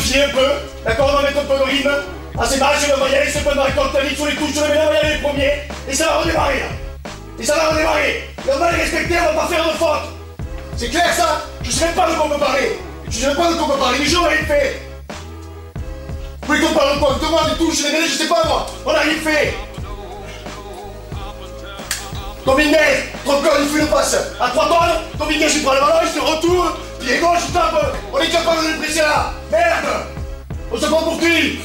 diversifier un peu. D'accord, on va mettre un peu de rythme. À ces matchs, on va y aller, c'est pas de récolter sur les touches, sur les médailles, on va y aller les premiers. Et ça va redémarrer. Et ça va redémarrer. On va les respecter, on va pas faire de faute. C'est clair ça? Je sais même pas de quoi on peut parler. Je sais même pas de quoi on peut parler. On a rien fait. Vous voulez qu'on parle de quoi? De moi, des touches, les médailles, je sais pas moi. On a rien fait. Dominguez, trop il fait le passe. À 3 tonnes, Dominguez, il prend le ballon, il se retourne. Pied gauche. On est capable de le là. Merde On se prend pour qui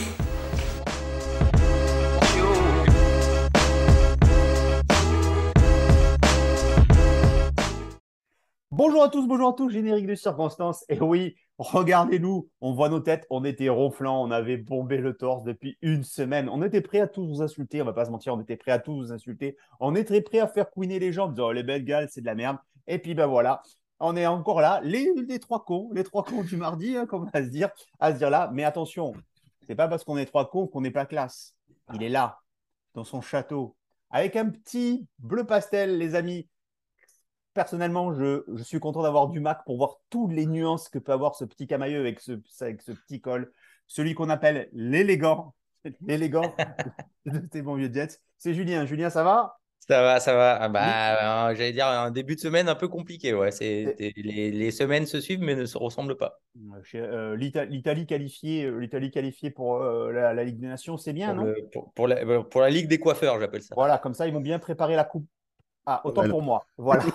Bonjour à tous, bonjour à tous, générique de circonstance. Et oui, regardez-nous, on voit nos têtes, on était ronflants, on avait bombé le torse depuis une semaine. On était prêt à tous vous insulter, on va pas se mentir, on était prêt à tous vous insulter. On était prêt à faire couiner les gens en disant oh, les Belgales, c'est de la merde. Et puis ben voilà, on est encore là, les, les trois cons, les trois cons du mardi, hein, comme va se dire, à se dire là. Mais attention, c'est pas parce qu'on est trois cons qu'on n'est pas classe. Il est là, dans son château, avec un petit bleu pastel, les amis personnellement, je, je suis content d'avoir du Mac pour voir toutes les nuances que peut avoir ce petit camailleux avec ce, avec ce petit col. Celui qu'on appelle l'élégant. L'élégant de bons vieux Jets. C'est Julien. Julien, ça va? Ça va, ça va. Ah bah, euh, J'allais dire un début de semaine un peu compliqué. Ouais. C'est, les, les, semaines se suivent mais ne se ressemblent pas. Euh, L'Italie qualifiée, euh, l'Italie qualifiée pour la, la, Ligue des Nations, c'est bien, pour non? pour, pour, la, pour la Ligue des coiffeurs, j'appelle ça. Voilà, comme ça, ils vont bien préparer la coupe ah, autant pour moi. Voilà.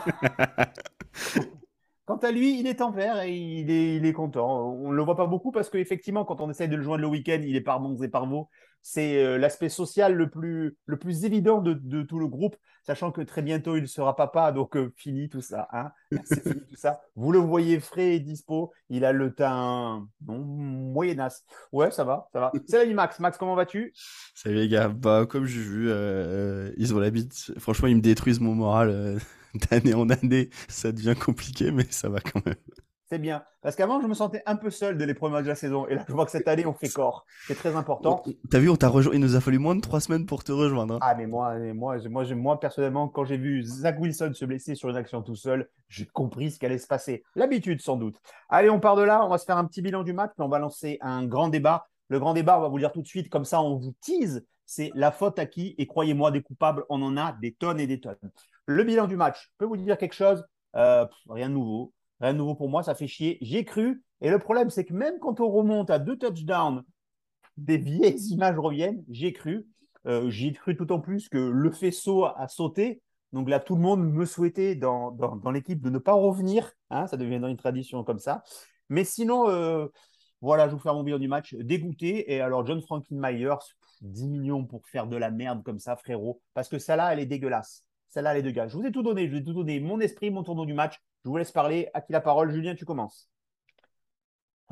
Quant à lui, il est en vert et il est, il est content. On ne le voit pas beaucoup parce qu'effectivement, quand on essaye de le joindre le week-end, il est par bons et par beaux. C'est euh, l'aspect social le plus, le plus évident de, de, tout le groupe, sachant que très bientôt il sera papa, donc euh, fini tout ça. Hein C'est fini tout ça. Vous le voyez frais et dispo. Il a le teint non, moyenasse. Ouais, ça va, ça va. Salut Max. Max, comment vas-tu? Salut les gars. Bah, comme j'ai vu, euh, ils ont l'habitude. Franchement, ils me détruisent mon moral d'année en année, ça devient compliqué, mais ça va quand même. C'est bien. Parce qu'avant, je me sentais un peu seul de les premiers matchs de la saison. Et là, je vois que cette année, on fait corps. C'est très important. T'as vu, on t'a rejoint. Il nous a fallu moins de trois semaines pour te rejoindre. Hein. Ah, mais moi, moi, moi, moi, personnellement, quand j'ai vu Zach Wilson se blesser sur une action tout seul, j'ai compris ce qui allait se passer. L'habitude, sans doute. Allez, on part de là. On va se faire un petit bilan du match. Puis on va lancer un grand débat. Le grand débat, on va vous le dire tout de suite. Comme ça, on vous tease. C'est la faute à qui? Et croyez-moi, des coupables, on en a des tonnes et des tonnes. Le bilan du match, je peux vous dire quelque chose? Euh, Rien de nouveau. Rien de nouveau pour moi, ça fait chier. J'ai cru. Et le problème, c'est que même quand on remonte à deux touchdowns, des vieilles images reviennent. J'ai cru. Euh, J'ai cru tout en plus que le faisceau a sauté. Donc là, tout le monde me souhaitait dans, l'équipe de ne pas revenir. Hein, ça deviendra une tradition comme ça. Mais sinon, euh, voilà, je vous fais mon bilan du match. Dégoûté. Et alors, John Franklin Myers, 10 millions pour faire de la merde comme ça, frérot. Parce que ça là, elle est dégueulasse. Celle-là, les deux gars. Je vous ai tout donné. Je vous ai tout donné. Mon esprit, mon tournoi du match. Je vous laisse parler. À qui la parole Julien, tu commences.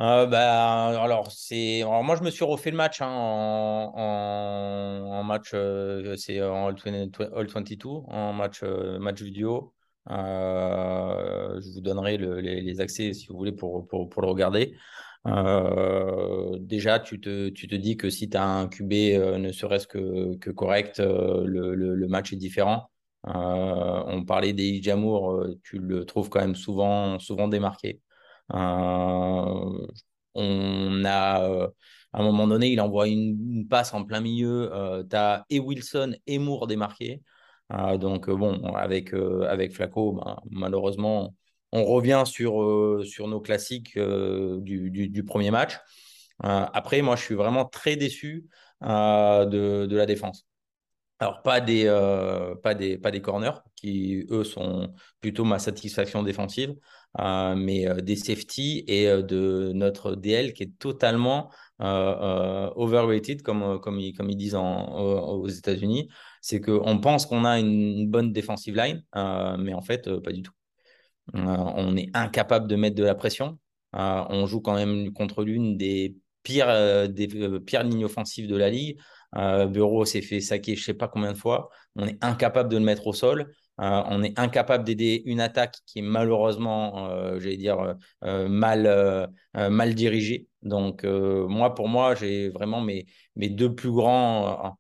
Euh, bah, alors, c'est... moi, je me suis refait le match hein, en... match, euh, c'est en All 22, en match, euh, match vidéo. je vous donnerai les, accès si vous voulez pour, pour, pour le regarder. déjà, tu te, tu te dis que si tu as un QB ne serait-ce que, que correct, le, le, match est différent. Euh, on parlait des Jamour, euh, tu le trouves quand même souvent, souvent démarqué. Euh, on a, à un moment donné, il envoie une, passe en plein milieu. tu as et Wilson et Moore démarqués. donc, bon, avec, avec Flaco, ben, malheureusement, on revient sur, sur nos classiques du, premier match. après, moi, je suis vraiment très déçu de, la défense. Alors, pas des, euh, pas, des, pas des corners, qui eux sont plutôt ma satisfaction défensive, euh, mais euh, des safety et de notre DL qui est totalement overrated, comme, comme, ils, comme ils disent aux États-Unis. C'est qu'on pense qu'on a une, bonne defensive line, mais en fait, pas du tout. on est incapable de mettre de la pression. on joue quand même contre l'une des pires, des pires lignes offensives de la ligue. Euh, Bureau s'est fait saquer je ne sais pas combien de fois. On est incapable de le mettre au sol. Euh, on est incapable d'aider une attaque qui est malheureusement, euh, j'allais dire, mal, dirigée. Donc, moi, pour moi, j'ai vraiment mes, mes deux plus grands,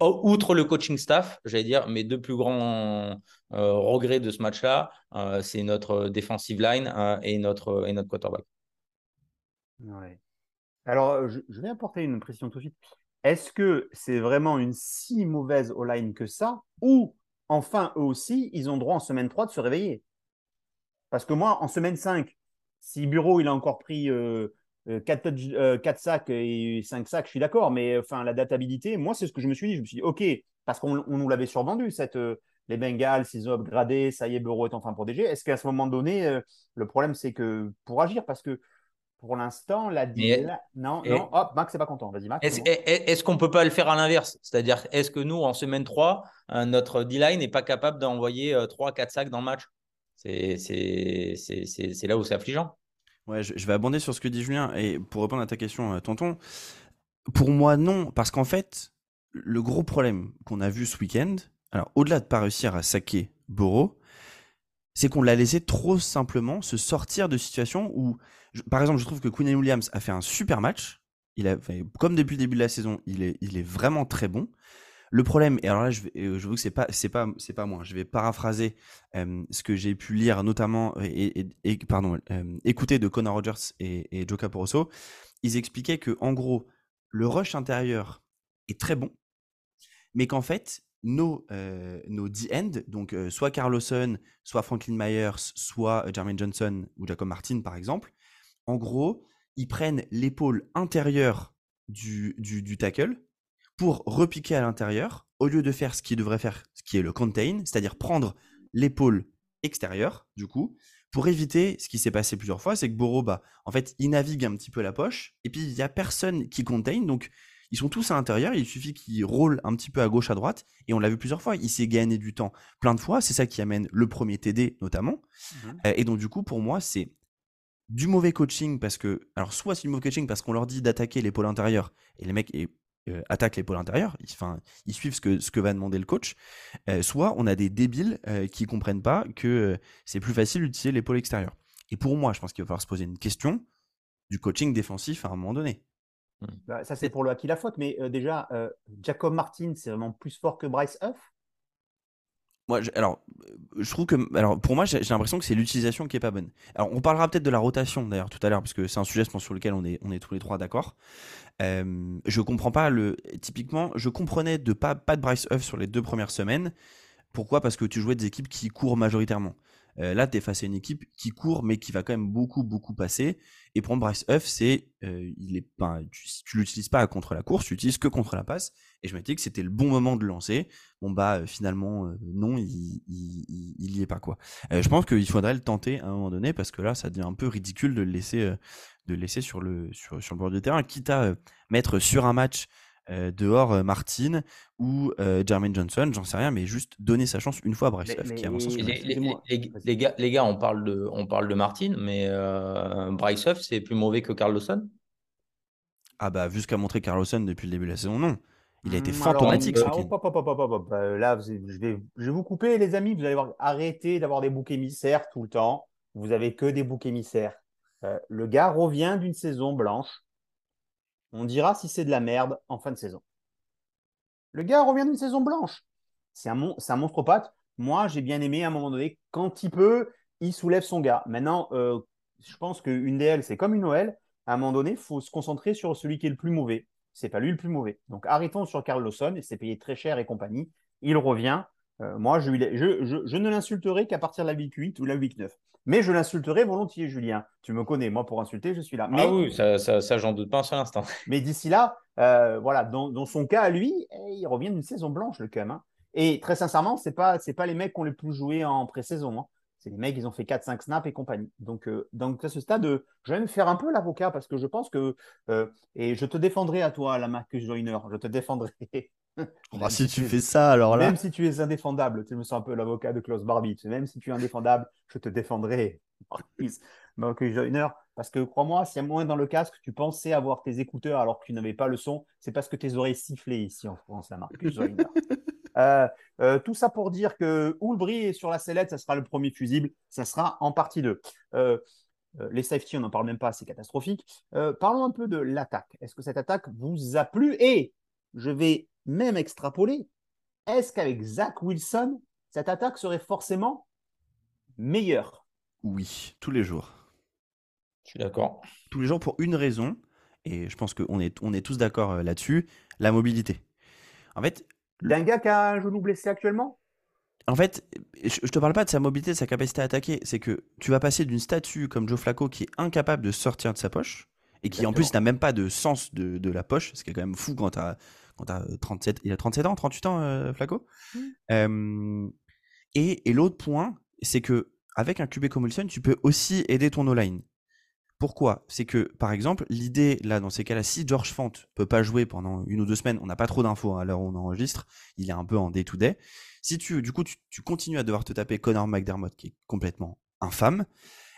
outre le coaching staff, j'allais dire, mes deux plus grands regrets de ce match-là, c'est notre defensive line et, notre, quarterback. Alors, je, vais apporter une précision tout de suite. Est-ce que c'est vraiment une si mauvaise O-line que ça Ou, enfin, eux aussi, ils ont droit en semaine 3 de se réveiller? Parce que moi, en semaine 5, si Bureau, il a encore pris 4, euh, euh, sacs et 5 sacs, je suis d'accord. Mais enfin, la databilité, moi, c'est ce que je me suis dit. Je me suis dit, OK, parce qu'on nous l'avait survendu, cette, les Bengals, ils ont upgradé, ça y est, Bureau est enfin protégé. Est-ce qu'à ce moment donné, le problème, c'est que pour agir, parce que pour l'instant, la deal. Non, non, hop, Max n'est pas content. Vas-y, Max. Est-ce qu'on ne peut pas le faire à l'inverse? C'est-à-dire, est-ce que nous, en semaine 3, euh, notre D-line n'est pas capable d'envoyer 3-4 euh, sacs dans le match? C'est là où c'est affligeant. Ouais, je, vais abonder sur ce que dit Julien. Et pour répondre à ta question, euh, tonton, pour moi, non. Parce qu'en fait, le gros problème qu'on a vu ce week-end, alors au-delà de ne pas réussir à saquer Boro, c'est qu'on l'a laissé trop simplement se sortir de situations où par exemple, je trouve que Quinn Williams a fait un super match. Il a, comme depuis le début de la saison, il est, il est vraiment très bon. Le problème, et alors là, je, euh, je veux que c'est pas, c'est pas, c'est pas moi. Je vais paraphraser ce que j'ai pu lire, notamment et, pardon, écouter de Connor Rogers et, et Joe Caporoso. Ils expliquaient que en gros, le rush intérieur est très bon, mais qu'en fait, nos, euh, nos D-end, donc euh, soit Carlosson, soit Franklin Myers, soit Jermaine Johnson ou Jacob Martin par exemple, en gros, ils prennent l'épaule intérieure du, du, tackle pour repiquer à l'intérieur, au lieu de faire ce qu'il devrait faire, ce qui est le contain, c'est-à-dire prendre l'épaule extérieure, du coup, pour éviter ce qui s'est passé plusieurs fois, c'est que Boro, bah, en fait, il navigue un petit peu la poche, et puis il n'y a personne qui contain, donc ils sont tous à l'intérieur, il suffit qu'ils roulent un petit peu à gauche, à droite, et on l'a vu plusieurs fois, il s'est gagné du temps plein de fois, c'est ça qui amène le premier TD notamment, mmh euh, et donc du coup, pour moi, c'est du mauvais coaching parce que, alors soit c'est du mauvais coaching parce qu'on leur dit d'attaquer l'épaule intérieure et les mecs euh, attaquent l'épaule intérieure, enfin ils suivent ce que, ce que va demander le coach, euh, soit on a des débiles qui comprennent pas que c'est plus facile d'utiliser l'épaule extérieure. Et pour moi, je pense qu'il va falloir se poser une question du coaching défensif à un moment donné. Mmh. Bah, ça c'est pour le qui la faute, mais déjà Jacob Martin c'est vraiment plus fort que Bryce Huff? Moi, alors, je trouve que, alors, pour moi, j'ai l'impression que c'est l'utilisation qui est pas bonne. Alors, on parlera peut-être de la rotation d'ailleurs tout à l'heure, parce que c'est un sujet, je pense, sur lequel on est, on est tous les trois d'accord. Euh, je comprends pas le. Typiquement, je comprenais de pas, pas de Bryce Huff sur les deux premières semaines. Pourquoi? Parce que tu jouais des équipes qui courent majoritairement. Euh, là, tu es face à une équipe qui court, mais qui va quand même beaucoup, beaucoup passer. Et prendre Bryce Huff, c'est, euh, il est, ben, tu, tu l'utilises pas contre la course, tu l'utilises que contre la passe. Et je me dit que c'était le bon moment de lancer. Bon bah euh, finalement non, il, il, il, y est pas quoi. je pense qu'il faudrait le tenter à un moment donné parce que là, ça devient un peu ridicule de le laisser, sur le sur le bord du terrain, quitte à mettre sur un match euh, dehors euh, Martin ou euh, Jermaine Johnson, j'en sais rien, mais juste donner sa chance une fois à Bryce Huff, qui sens. Les, gars, les gars, on parle de, on parle de Martin, mais Bryce Huff, c'est plus mauvais que Carlosson Ah bah, vu ce qu'a montré Carlosson depuis le début de la saison, non. Il a été fantomatique ce Là, je vais, je vais vous couper, les amis. Vous allez voir, arrêtez d'avoir des boucs émissaires tout le temps. Vous avez que des boucs émissaires. le gars revient d'une saison blanche. On dira si c'est de la merde en fin de saison. Le gars revient d'une saison blanche. C'est un, un monstre pâte. Moi, j'ai bien aimé à un moment donné, quand il peut, il soulève son gars. Maintenant, euh, je pense qu'une DL, c'est comme une OL. À un moment donné, il faut se concentrer sur celui qui est le plus mauvais. C'est pas lui le plus mauvais. Donc arrêtons sur Carl Lawson, il s'est payé très cher et compagnie. Il revient. Euh, moi, je, je, ne l'insulterai qu'à partir de la week 8 ou la week 9. Mais je l'insulterai volontiers, Julien. Tu me connais, moi, pour insulter, je suis là. ah oui, ça, ça, j'en doute pas un seul instant. Mais d'ici là, euh, voilà, dans, son cas, à lui, eh, il revient d'une saison blanche, le CUM. Hein. Et très sincèrement, ce n'est pas, pas les mecs qui ont les plus joué en pré-saison. Hein. C'est les mecs, ils ont fait 4-5 snaps et compagnie. Donc, euh, donc à ce stade, je vais me faire un peu l'avocat parce que je pense que, et je te défendrai à toi, la Marcus Joyner, je te défendrai. Bah, si tu fais ça, alors là. Même si tu es indéfendable, tu me sens un peu l'avocat de Klaus Barbie. Même si tu es indéfendable, je te défendrai. Marcus Joyner, parce que crois-moi, s'il y a moins dans le casque, tu pensais avoir tes écouteurs alors que tu n'avais pas le son, c'est parce que tes oreilles sifflaient ici en France, à Marcus Joyner. Euh, euh, tout ça pour dire que Oulbry est sur la sellette, ça sera le premier fusible, ça sera en partie 2. Euh, les safety, on n'en parle même pas, c'est catastrophique. parlons un peu de l'attaque. Est-ce que cette attaque vous a plu? Et je vais même extrapoler, est-ce qu'avec Zach Wilson, cette attaque serait forcément meilleure? Oui, tous les jours. Je suis d'accord. Tous les jours pour une raison. et je pense qu'on est, on est tous d'accord euh, là-dessus, la mobilité. En fait, D'un gars qui a un genou blessé actuellement? En fait, je je te parle pas de sa mobilité, de sa capacité à attaquer. C'est que tu vas passer d'une statue comme Joe Flacco qui est incapable de sortir de sa poche et qui en plus n'a même pas de sens de, de la poche, ce qui est quand même fou quand tu as, quand 37, il a 37 ans, 38 ans, euh, Flacco. Euh, et et l'autre point, c'est que avec un QB comme Wilson, tu peux aussi aider ton O-line. Pourquoi? C'est que, par exemple, l'idée, là, dans ces cas-là, si George Fant peut pas jouer pendant une ou deux semaines, on n'a pas trop d'infos hein, à l'heure où on enregistre, il est un peu en day-to-day. Si tu, du coup, tu, tu continues à devoir te taper Connor McDermott, qui est complètement infâme,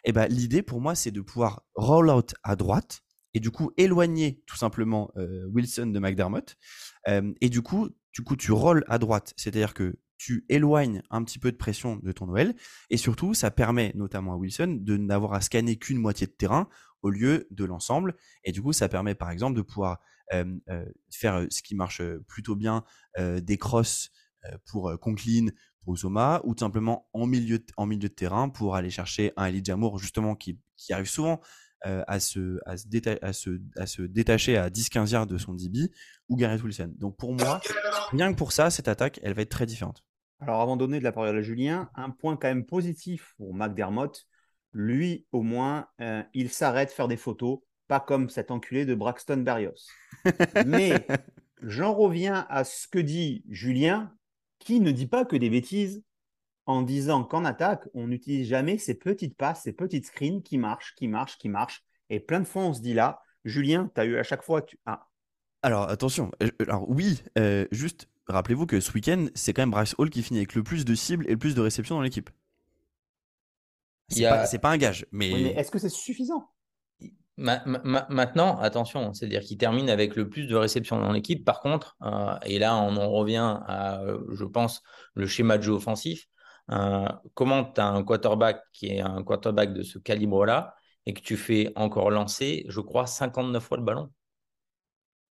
et ben l'idée pour moi, c'est de pouvoir roll out à droite et du coup éloigner tout simplement euh, Wilson de McDermott. Euh, et du coup, du coup, tu rolls à droite, c'est-à-dire que tu éloignes un petit peu de pression de ton Noël, et surtout, ça permet notamment à Wilson de n'avoir à scanner qu'une moitié de terrain au lieu de l'ensemble, et du coup, ça permet par exemple de pouvoir euh, faire ce qui marche plutôt bien, des crosses pour Conklin, pour Zoma, ou tout simplement en milieu, de, en milieu de terrain pour aller chercher un Elijah Moore, justement, qui, qui arrive souvent euh, à, se, à, se à, se, à se détacher à 10-15 yards de son DB, ou Garrett Wilson. Donc pour moi, rien que pour ça, cette attaque, elle va être très différente. Alors, avant de donner de la parole à Julien, un point quand même positif pour McDermott. Lui, au moins, euh, il s'arrête faire des photos, pas comme cet enculé de Braxton Berrios. Mais j'en reviens à ce que dit Julien, qui ne dit pas que des bêtises en disant qu'en attaque, on n'utilise jamais ces petites passes, ces petites screens qui marchent, qui marchent, qui marchent. Et plein de fois, on se dit là, Julien, tu as eu à chaque fois. Tu... Ah, Alors attention, euh, alors oui, euh, juste rappelez-vous que ce week-end, c'est quand même Bryce Hall qui finit avec le plus de cibles et le plus de réceptions dans l'équipe. C'est a- pas, un gage, mais, oui, mais est-ce que c'est suffisant? Ma- ma- ma- maintenant, attention, c'est-à-dire qu'il termine avec le plus de réceptions dans l'équipe. Par contre, euh, et là, on en revient à, je pense, le schéma de jeu offensif. Comment tu as un quarterback qui est un quarterback de ce calibre-là et que tu fais encore lancer, je crois, 59 fois le ballon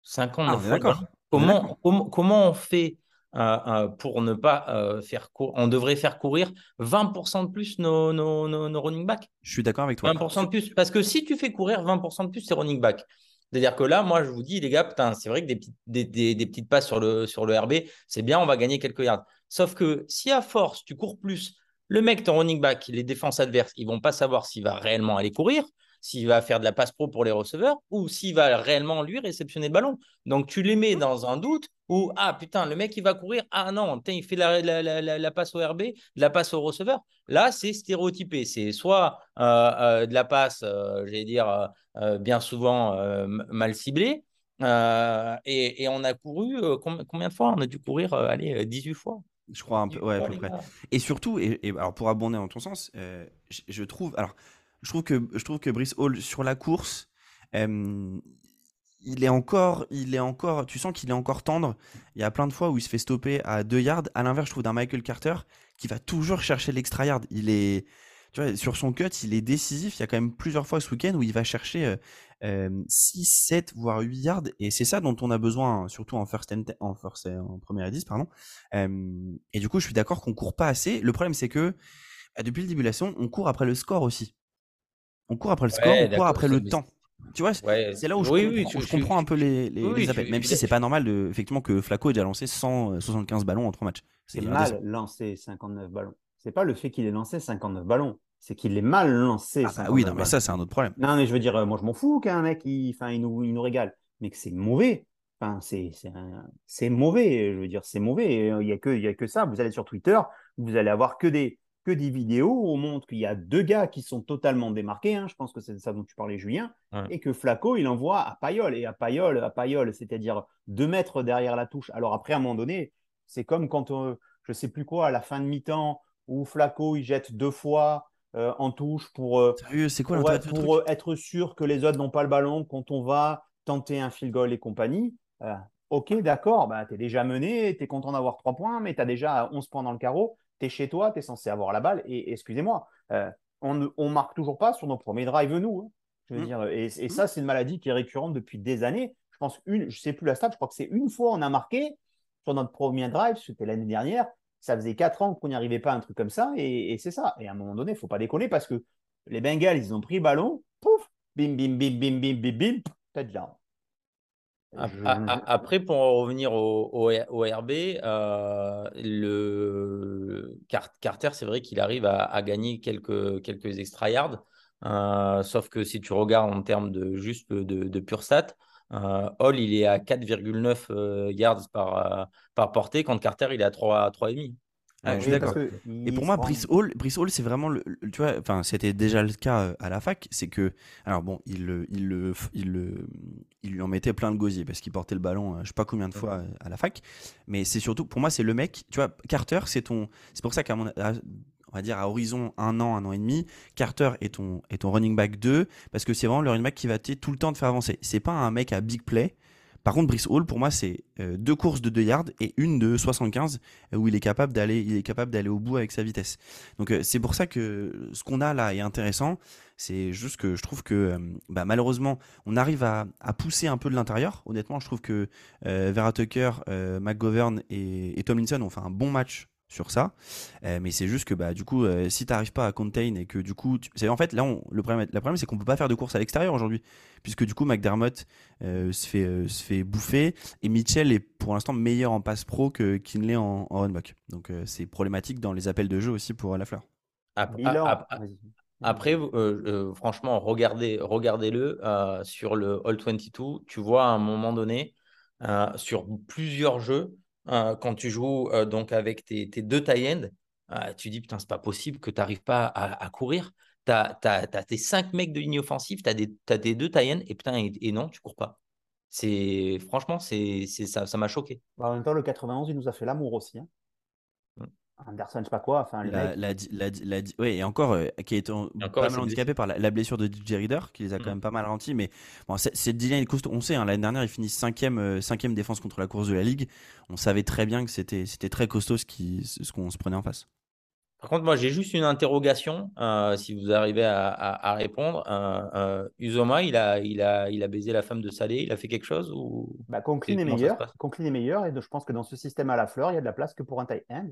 59 Ah, fois d'accord. Comment, comment, comment on fait euh, euh, pour ne pas euh, faire courir On devrait faire courir 20% de plus nos, nos, nos, nos running backs? je suis d'accord avec toi. 20% de plus. Parce que si tu fais courir 20% de plus, c'est running back. C'est-à-dire que là, moi, je vous dis, les gars, putain, c'est vrai que des petites, des, des- des petites passes sur le, sur le RB, c'est bien, on va gagner quelques yards. Sauf que si à force, tu cours plus, le mec, ton running back, les défenses adverses, ils vont pas savoir s'il va réellement aller courir, s'il va faire de la passe pro pour les receveurs ou s'il va réellement, lui, réceptionner le ballon. Donc, tu les mets dans un doute où, ah putain, le mec, il va courir. Ah non, putain, il fait la, la, la, passe au RB, de la passe au receveur. Là, c'est stéréotypé. C'est soit euh, euh, de la passe, euh, j'allais dire, bien souvent mal ciblée. Et, on a couru, com- combien de fois? On a dû courir, allez, euh, 18 fois. Je crois un peu, 18 ouais, à peu près. Et surtout, et, et alors pour abonder dans ton sens, euh, je, je trouve, alors, je trouve que je trouve que Brice Hall sur la course, euh, il est encore, il est encore, tu sens qu'il est encore tendre. Il y a plein de fois où il se fait stopper à 2 yards. À l'inverse, je trouve d'un Michael Carter qui va toujours chercher l'extra yard. Il est, tu vois, sur son cut, il est décisif. Il y a quand même plusieurs fois ce week-end où il va chercher euh, euh, 6, 7, voire 8 yards. Et c'est ça dont on a besoin, surtout en first and, en first, en première et 10, pardon. Euh, et du coup, je suis d'accord qu'on court pas assez. Le problème, c'est que bah, depuis le début de la saison, on court après le score aussi. On court après le score, Ouais, on court après le mais temps. Tu vois, Ouais. c'est là où je Oui, comprends, oui, je je- comprends je- un peu les, les, oui, les je- appels, même si c'est pas normal de, effectivement que Flaco ait déjà lancé 175 ballons en 3 matchs. C'est mal lancé 59 ballons. C'est pas le fait qu'il ait lancé 59 ballons, c'est qu'il est mal lancé. Ah bah 59 oui, non, mais ça, c'est un autre problème. Non, mais je veux dire, euh, moi, je m'en fous qu'un mec, il, il, nous, il nous régale. Mais que c'est mauvais. Enfin, c'est mauvais. Je veux dire, c'est mauvais. Euh, Il n'y a, que- il y a que ça. Vous allez sur Twitter, vous allez avoir que des, que des vidéos où on montre qu'il y a deux gars qui sont totalement démarqués. hein. Je pense que c'est de ça dont tu parlais, Julien. Ouais. Et que Flaco, il envoie à Payol. Et à Payol, à Payol, c'est-à-dire deux mètres derrière la touche. Alors après, à un moment donné, c'est comme quand, euh, je sais plus quoi, à la fin de mi-temps, où Flaco, il jette deux fois euh, en touche pour, euh, Sérieux, quoi pour, euh, être sûr que les autres n'ont pas le ballon quand on va tenter un field goal et compagnie. Ok, d'accord, bah, tu es déjà mené, tu es content d'avoir trois points, mais tu as déjà 11 points dans le carreau, tu es chez toi, tu es censé avoir la balle. Et, excusez-moi, on ne marque toujours pas sur nos premiers drives, nous. hein. Je veux Mm. dire, et, et ça, c'est une maladie qui est récurrente depuis des années. Je pense une, je sais plus la stat, je crois que c'est une fois on a marqué sur notre premier drive, c'était l'année dernière. Ça faisait quatre ans qu'on n'y arrivait pas à un truc comme ça, et, et c'est ça. Et à un moment donné, il faut pas déconner parce que les Bengals, ils ont pris le ballon, pouf, bim, bim, bim, bim, bim, bim, bim, touchdown. Après, pour revenir au, au, RB, euh, le Carter, c'est vrai qu'il arrive à, gagner quelques, quelques extra yards. Euh, sauf que si tu regardes en termes de juste de, de pure stat, Hall il est à 4,9 yards par, par portée, quand Carter il est à 3,5. Ah, je suis d'accord. Et pour moi, Brice Hall, Brice Hall, c'est vraiment le, tu vois, enfin, c'était déjà le cas euh, à la fac, c'est que, alors bon, il, il, il, il, lui en mettait plein de gosier parce qu'il portait le ballon, euh, je sais pas combien de fois euh, à la fac, mais c'est surtout, pour moi, c'est le mec, tu vois, Carter, c'est ton, c'est pour ça qu'à mon, on va dire à horizon un an, un an et demi, Carter est ton, est ton running back 2 parce que c'est vraiment le running back qui va tout le temps te faire avancer. C'est pas un mec à big play par contre, Brice Hall, pour moi, c'est euh, deux courses de 2 yards et une de 75 euh, où il est capable d'aller, il est capable d'aller au bout avec sa vitesse. Donc euh, c'est pour ça que ce qu'on a là est intéressant. C'est juste que je trouve que bah, malheureusement, on arrive à, pousser un peu de l'intérieur. Honnêtement, je trouve que Vera Tucker, McGovern et Tomlinson ont fait un bon match sur ça. Euh, mais c'est juste que bah, du coup, euh, si tu n'arrives pas à contain et que du coup, c'est en fait là, le problème, le problème c'est qu'on peut pas faire de course à l'extérieur aujourd'hui, puisque du coup, McDermott euh, se, fait, se fait bouffer et Mitchell est pour l'instant meilleur en passe pro que Kinley en, en runback. Donc c'est problématique dans les appels de jeu aussi pour la fleur. Après, franchement, regardez, regardez-le sur le All 22. Tu vois à un moment donné, sur plusieurs jeux, euh, quand tu joues euh, donc avec tes, deux tie-ends, euh, tu dis putain, c'est pas possible que tu n'arrives pas à, courir. Tu tes cinq mecs de ligne offensive, tu as, as, des deux tie-ends et putain, et, non, tu cours pas. Franchement, c'est ça, ça m'a choqué. Bah, en même temps, le 91, il nous a fait l'amour aussi. Hein. Anderson, je sais pas quoi. Enfin, la, la, la, ouais, et encore, euh, qui est pas mal handicapé par la, blessure de DJ Reader, qui les a quand mm. même pas mal ralentis. Mais bon, cette D-line On sait, hein, l'année dernière, il finit cinquième, euh, cinquième défense contre la course de la ligue. On savait très bien que c'était très costaud ce qu'on ce qu'on se prenait en face. Par contre, moi, j'ai juste une interrogation, euh, si vous arrivez à, à, répondre. Uzoma, il a, il, a, il a baisé la femme de Salé, il a fait quelque chose ou... bah, Conklin est meilleur. Conklin est meilleur et je pense que dans ce système à la fleur, il y a de la place que pour un tight end.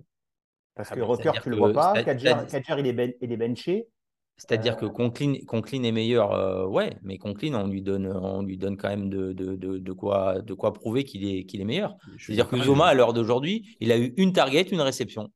Parce ah que Rocker, tu ne le vois pas. Kadjar, il, est il est benché. C'est-à-dire que euh, Conklin, Conklin, est meilleur, euh, ouais, mais Conklin, on lui donne, on lui donne quand même de, de, de, quoi, de quoi prouver qu'il est, qu'il est meilleur. C'est-à-dire que Zoma, à l'heure d'aujourd'hui, il a eu une target, une réception.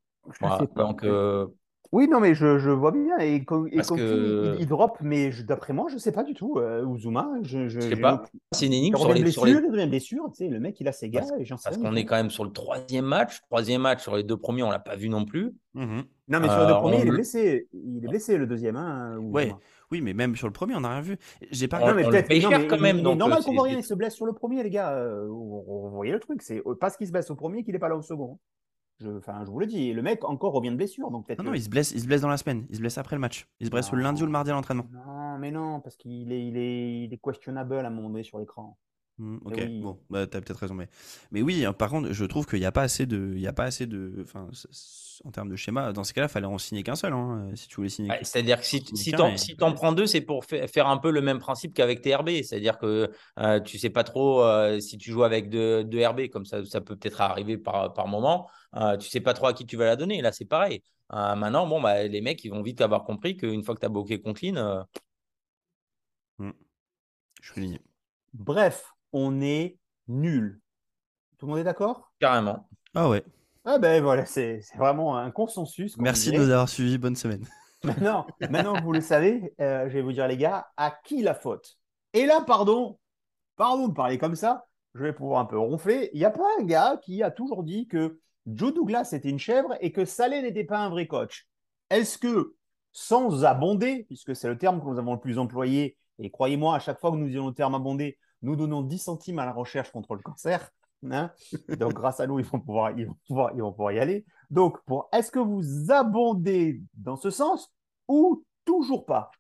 Donc, euh, oui, non, mais je, je vois bien. Et, et que... il, drop, mais d'après moi, je ne sais pas du tout. Euh, Uzuma, je, je, sais pas. C'est une énigme sur les, blessures. Sur les... blessure, tu sais, le mec, il a ses gars. Parce, et parce qu'on est quand même sur le troisième match. Troisième match, sur les deux premiers, on ne l'a pas vu non plus. Mmh non, mais sur les deux euh, premiers, il est blessé. Il est blessé, le deuxième. Hein, ouais. Oui, mais même sur le premier, on n'a rien vu. J'ai pas. Non, mais peut-être. quand même. normal euh, qu'on voit rien. Il se blesse sur le premier, les gars. Vous voyez le truc. C'est parce qu'il se blesse au premier qu'il n'est pas là au second. Je, enfin, je vous le dis, le mec encore revient de blessure, donc Non, non, il se blesse, il se blesse dans la semaine. Il se blesse après le match. Il se blesse le lundi ou le mardi à l'entraînement. Non, mais non, parce qu'il est, il est, il est questionnable à un moment donné sur l'écran. Mmh, ok, bon, bah, t'as peut-être raison, mais, mais oui, hein, par contre, je trouve qu'il n'y a pas assez de, il y a pas assez de, enfin, en termes de schéma, dans ce cas-là, il fallait en signer qu'un seul, hein, si tu voulais signer. c'est-à-dire que si, si t'en si prends deux, c'est pour faire un peu le même principe qu'avec TRB, c'est-à-dire que euh, tu sais pas trop euh, si tu joues avec deux, RB, comme ça, ça peut peut-être arriver par, par moment, euh, tu sais pas trop à qui tu vas la donner. Là, c'est pareil. Euh, maintenant, bon, bah, les mecs, ils vont vite avoir compris qu'une fois que tu as bloqué Conklin. Mmh. Je suis Bref, on est nul. Tout le monde est d'accord? Carrément. Ah ouais. Ah ben voilà, c'est vraiment un consensus. Merci de nous avoir suivis. Bonne semaine. Maintenant, maintenant que vous le savez, euh, je vais vous dire les gars, à qui la faute? Et là, pardon, pardon de parler comme ça, je vais pouvoir un peu ronfler. Il n'y a pas un gars qui a toujours dit que Joe Douglas était une chèvre et que Salé n'était pas un vrai coach. Est-ce que, sans abonder, puisque c'est le terme que nous avons le plus employé, et croyez-moi, à chaque fois que nous disons le terme abonder, nous donnons 10 centimes à la recherche contre le cancer. Hein. Donc, grâce à nous, ils vont, pouvoir, ils, vont pouvoir, ils vont pouvoir y aller. Donc, pour, est-ce que vous abondez dans ce sens ou toujours pas?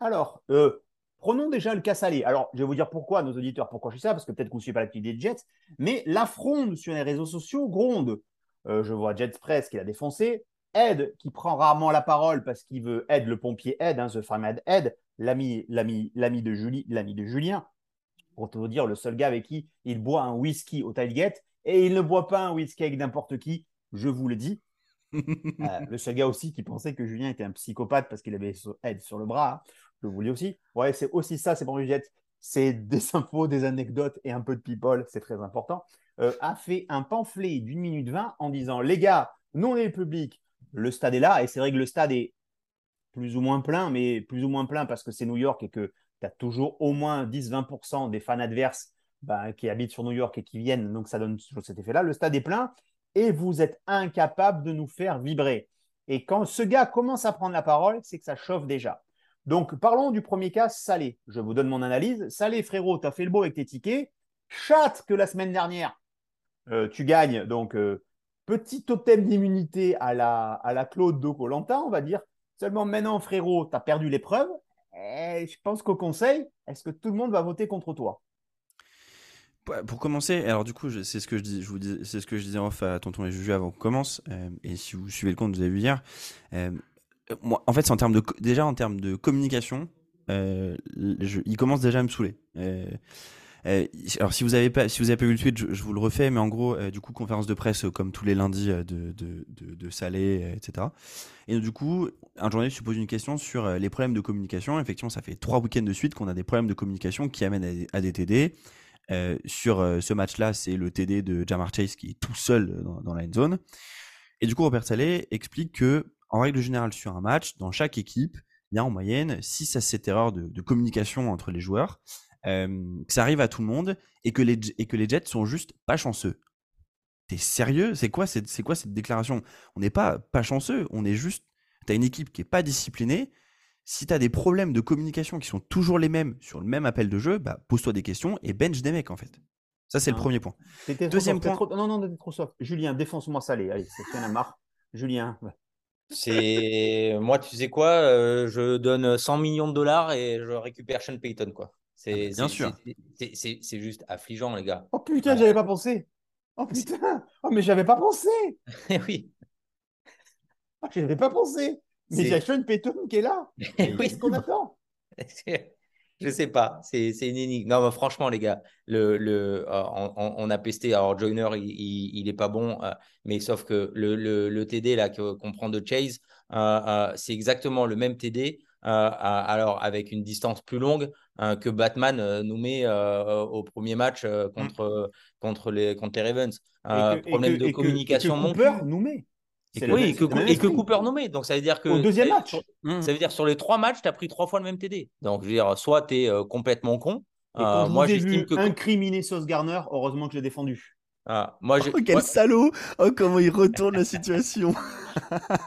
Alors, euh, prenons déjà le cas salé. Alors, je vais vous dire pourquoi, nos auditeurs, pourquoi je fais ça, parce que peut-être que vous ne suivez pas l'activité de Jets, mais la fronde sur les réseaux sociaux gronde. Euh, je vois Jets Press qui l'a défoncé, Ed qui prend rarement la parole parce qu'il veut Ed le pompier Ed, hein, The Fireman Ed, l'ami, l'ami, l'ami de Julie, l'ami de Julien, pour te dire le seul gars avec qui il boit un whisky au tailgate et il ne boit pas un whisky avec n'importe qui, je vous le dis. Euh, le seul gars aussi qui pensait que Julien était un psychopathe parce qu'il avait Ed sur le bras, hein, je vous le dis aussi. Ouais, c'est aussi ça, c'est pour Jets. c'est des infos, des anecdotes et un peu de people, c'est très important, euh, a fait un pamphlet d'une minute vingt en disant Les gars, nous on est le public, le stade est là, et c'est vrai que le stade est plus ou moins plein, mais plus ou moins plein parce que c'est New York et que tu as toujours au moins 10-20% des fans adverses bah, qui habitent sur New York et qui viennent, donc ça donne toujours cet effet-là. Le stade est plein et vous êtes incapable de nous faire vibrer. Et quand ce gars commence à prendre la parole, c'est que ça chauffe déjà. Donc, parlons du premier cas, Salé. Je vous donne mon analyse. Salé, frérot, tu as fait le beau avec tes tickets. Chat que la semaine dernière, euh, tu gagnes. Donc, euh, petit totem d'immunité à la, Claude de on va dire. Seulement maintenant, frérot, tu as perdu l'épreuve. Et je pense qu'au conseil, est-ce que tout le monde va voter contre toi? Pour commencer, alors du coup, c'est ce que je dis, je vous dis, c'est ce que je disais fait à Tonton et Juju avant qu'on commence. Euh, et si vous suivez le compte, vous avez vu hier. moi, en fait, c'est en termes de déjà en termes de communication, il commence déjà à me saouler. Euh, alors si vous avez pas, si vous avez pas vu le tweet, je, vous le refais, mais en gros, euh, du coup, conférence de presse euh, comme tous les lundis de, de, de, Salé, etc. Et du coup, un journaliste se pose une question sur les problèmes de communication. Effectivement, ça fait trois week-ends de suite qu'on a des problèmes de communication qui amènent à, des TD. sur ce match-là, c'est le TD de Jamar Chase qui est tout seul dans, la end zone. Et du coup, Robert Salé explique que, en règle générale, sur un match, dans chaque équipe, il y a en moyenne 6 à 7 erreurs de communication entre les joueurs que ça arrive à tout le monde et que les, et que les Jets sont juste pas chanceux. T'es sérieux? C'est quoi, c'est, quoi cette déclaration? On n'est pas pas chanceux, on est juste. T'as une équipe qui est pas disciplinée. Si t'as des problèmes de communication qui sont toujours les mêmes sur le même appel de jeu, bah, pose-toi des questions et bench des mecs en fait. Ça, c'est le premier point. Deuxième point. Non, non, non, trop soft. Julien, défonce-moi salé. Allez, c'est a marre. Julien. C'est moi, tu sais quoi euh, Je donne 100 millions de dollars et je récupère Sean Payton, quoi. C'est bien sûr. C'est juste affligeant, les gars. Oh putain, j'avais pas pensé. Oh putain. Oh, mais j'avais pas pensé. oui. Oh, j'avais pas pensé. Mais il y a Sean Payton qui est là. oui. ce qu'on attend? Je sais pas, c'est une énigme. Non, mais franchement, les gars, le, le, euh, on, a pesté. Alors, Joyner, il, il, est pas bon, euh, mais sauf que le, le, le TD là qu'on prend de Chase, euh, c'est exactement le même TD. alors, avec une distance plus longue, Hein, que Batman euh, nous met euh, au premier match euh, mm. contre, contre, les, contre les Ravens. problème de communication que Cooper nous met. Et oui, et que, Cooper nous met. Donc ça veut dire que. Au deuxième match. Mm. Ça veut dire sur les trois matchs, tu as pris trois fois le même TD. Donc je veux dire, soit tu es complètement con. moi, j'estime que. Incriminer Sauce Garner, heureusement que je l'ai défendu. Ah, moi, oh, quel salaud Oh, comment il retourne la situation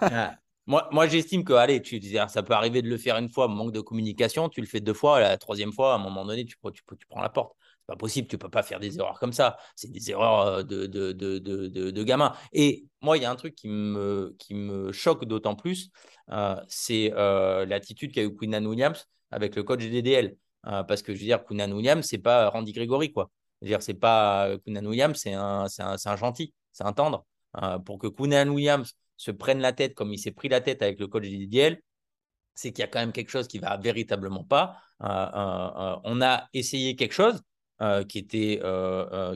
ah, moi, moi j'estime que, allez, tu, ça peut arriver de le faire une fois, manque de communication, tu le fais deux fois, la troisième fois, à un moment donné, tu, prends la porte. C'est pas possible, tu peux pas faire des erreurs comme ça. C'est des erreurs euh, de, de, de, de, de gamins. Et moi, il y a un truc qui me, qui me choque d'autant plus, euh, c'est euh, l'attitude qu'a eu Quinnan Williams avec le coach DDL. parce que je veux dire, Quinnan Williams, c'est pas Randy Gregory, quoi. Je c'est pas Quinnan Williams, c'est un, un, un, gentil, c'est un tendre. pour que Quinnan Williams se prenne la tête comme il s'est pris la tête avec le coach DDL, c'est qu'il y a quand même quelque chose qui va véritablement pas. Euh, euh, euh, on a essayé quelque chose qui, était,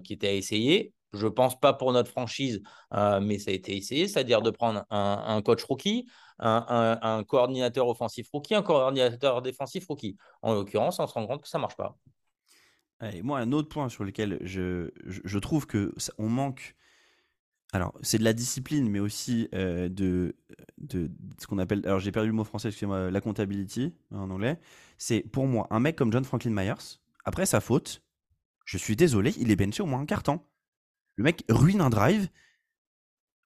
qui était à essayer. Je pense pas pour notre franchise, mais ça a été essayé, c'est-à-dire de prendre un, coach rookie, un, coordinateur offensif rookie, un coordinateur défensif rookie. En l'occurrence, on se rend compte que ça marche pas. Et moi, un autre point sur lequel je, je, trouve que on manque alors, c'est de la discipline, mais aussi euh, de, ce qu'on appelle. Alors, j'ai perdu le mot français, excusez-moi, la comptability en anglais. C'est pour moi un mec comme John Franklin Myers, après sa faute, je suis désolé, il est benché au moins un temps. Le mec ruine un drive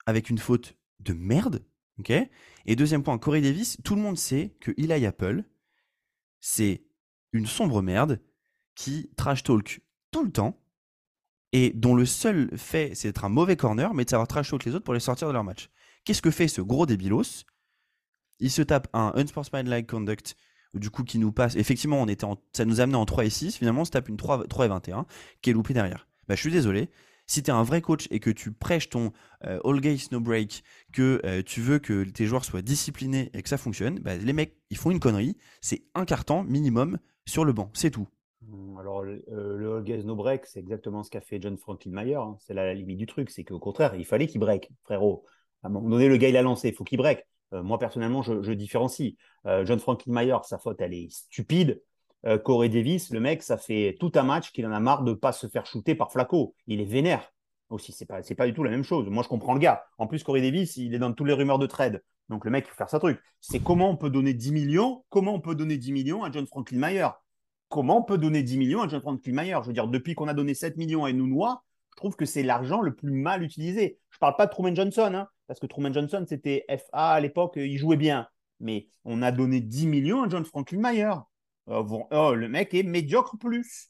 avec une faute de merde. ok? Et deuxième point, Corey Davis, tout le monde sait que Eli Apple, c'est une sombre merde qui trash talk tout le temps et dont le seul fait, c'est d'être un mauvais corner, mais de savoir trash talk les autres pour les sortir de leur match. Qu'est-ce que fait ce gros débilos? Il se tape un unsportsmanlike conduct, du coup, qui nous passe. Effectivement, on était ça nous amenait en 3 et 6. Finalement, on se tape une 3, 3 et 21, qui est loupé derrière. Bah, je suis désolé. Si tu un vrai coach et que tu prêches ton euh, all gaze no break, que euh, tu veux que tes joueurs soient disciplinés et que ça fonctionne, bah, les mecs, ils font une connerie. C'est un carton minimum sur le banc. C'est tout. Mmh, alors, le, euh, All No Break, c'est exactement ce qu'a fait John Franklin Mayer. Hein. C'est la, limite du truc. C'est qu'au contraire, il fallait qu'il break, frérot. À un moment donné, le gars, il a lancé. Il faut qu'il break. Euh, moi, personnellement, je, différencie. Euh, John Franklin Mayer, sa faute, elle est stupide. Corey Davis, le mec, ça fait tout un match qu'il en a marre de ne pas se faire shooter par Flaco. Il est vénère aussi. C'est pas, pas du tout la même chose. Moi, je comprends le gars. En plus, Corey Davis, il est dans toutes les rumeurs de trade. Donc, le mec, il faut faire sa truc. C'est comment on peut donner 10 millions Comment on peut donner 10 millions à John Franklin Mayer? Comment on peut donner 10 millions à John Franklin Mayer? Je veux dire, depuis qu'on a donné 7 millions à Nounois, je trouve que c'est l'argent le plus mal utilisé. Je ne parle pas de Truman Johnson, hein, parce que Truman Johnson, c'était FA à l'époque, il jouait bien. Mais on a donné 10 millions à John Franklin Mayer. Euh, oh, le mec est médiocre plus.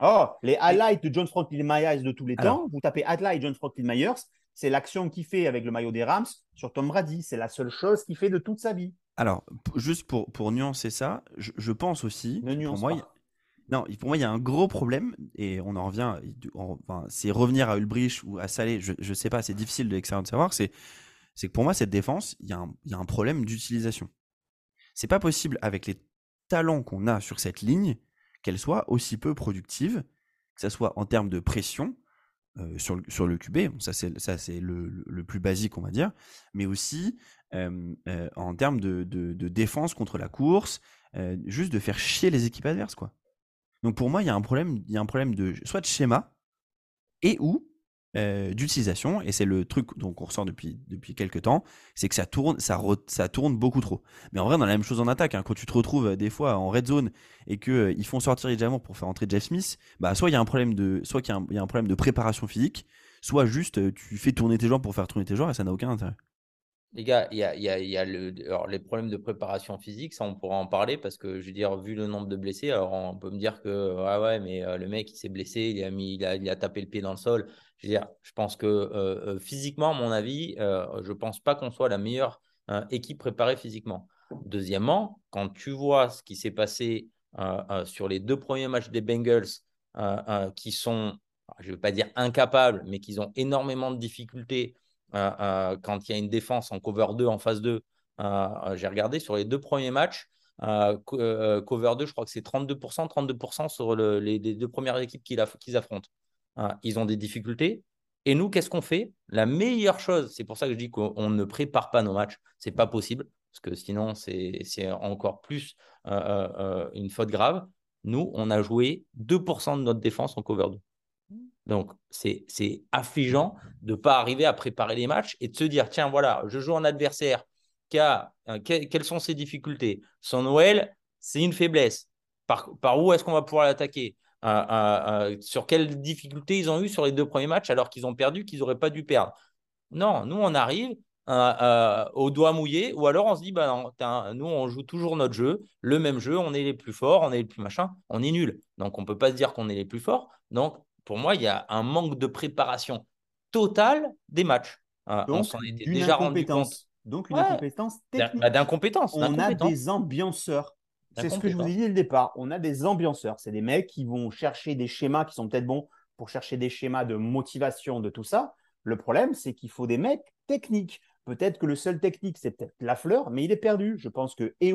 Oh, les highlights de John Franklin Myers de tous les temps, vous tapez highlight John Franklin Myers, c'est l'action qu'il fait avec le maillot des Rams sur Tom Brady. C'est la seule chose qu'il fait de toute sa vie. Alors, juste pour, pour nuancer ça, je, pense aussi. pour moi, non, pour moi, il y a un gros problème, et on en revient, enfin, c'est revenir à Ulbrich ou à Salé, je ne sais pas, c'est difficile de de savoir, c'est que pour moi, cette défense, il y, a un, il y a un problème d'utilisation. C'est pas possible avec les talents qu'on a sur cette ligne qu'elle soit aussi peu productive, que ce soit en termes de pression euh, sur, le, sur le QB, ça c'est, ça c'est le, le, plus basique on va dire, mais aussi en termes de, de, défense contre la course, juste de faire chier les équipes adverses quoi. Donc pour moi, il y a un problème, il y a un problème de soit de schéma et ou d'utilisation. Et c'est le truc dont on ressort depuis, depuis quelques temps, c'est que ça tourne, ça, ça tourne beaucoup trop. Mais en vrai, on a la même chose en attaque. Hein. Quand tu te retrouves des fois en red zone et qu'ils ils font sortir Jamour pour faire entrer Jeff Smith, bah soit il y a un problème de, soit qu'il y, a un problème de préparation physique, soit juste tu fais tourner tes joueurs pour faire tourner tes joueurs et ça n'a aucun intérêt. Les gars, il y a, les problèmes de préparation physique, ça on pourra en parler parce que je veux dire, vu le nombre de blessés, alors on peut me dire que ouais, ouais mais euh, le mec il s'est blessé, il a, mis, il, a, il a tapé le pied dans le sol. Je veux dire, je pense que euh, euh, physiquement, à mon avis, je pense pas qu'on soit la meilleure équipe préparée physiquement. Deuxièmement, quand tu vois ce qui s'est passé sur les deux premiers matchs des Bengals, qui sont, je ne veux pas dire incapables, mais qui ont énormément de difficultés quand il y a une défense en cover 2 en phase 2. Euh, j'ai regardé sur les deux premiers matchs, cover 2, je crois que c'est 32%, 32% sur les, deux premières équipes qu'ils affrontent. ils ont des difficultés. Et nous, qu'est-ce qu'on fait? La meilleure chose, c'est pour ça que je dis qu'on ne prépare pas nos matchs. C'est pas possible, parce que sinon, c'est encore plus une faute grave. Nous, on a joué 2% de notre défense en cover 2. Donc, c'est affligeant de ne pas arriver à préparer les matchs et de se dire, tiens, voilà, je joue un adversaire qui a, euh, quelles sont ses difficultés? Son Noël, c'est une faiblesse. Par, où est-ce qu'on va pouvoir l'attaquer? Euh, euh, Sur quelles difficultés ils ont eu sur les deux premiers matchs alors qu'ils ont perdu, qu'ils n'auraient pas dû perdre? Non, nous, on arrive au doigt mouillé ou alors on se dit, bah non, nous, on joue toujours notre jeu, le même jeu, on est les plus forts, on est les plus machin, on est nul. Donc, on ne peut pas se dire qu'on est les plus forts. Donc, pour moi, il y a un manque de préparation totale des matchs. Euh, on s'en était déjà rendu compte. Donc une incompétence technique. Bah, d'incompétence. On a des ambianceurs. C'est ce que je vous ai dit dès le départ. On a des ambianceurs. C'est des mecs qui vont chercher des schémas qui sont peut-être bons pour chercher des schémas de motivation, de tout ça. Le problème, c'est qu'il faut des mecs techniques. Peut-être que le seul technique, c'est peut-être la fleur, mais il est perdu. Je pense que et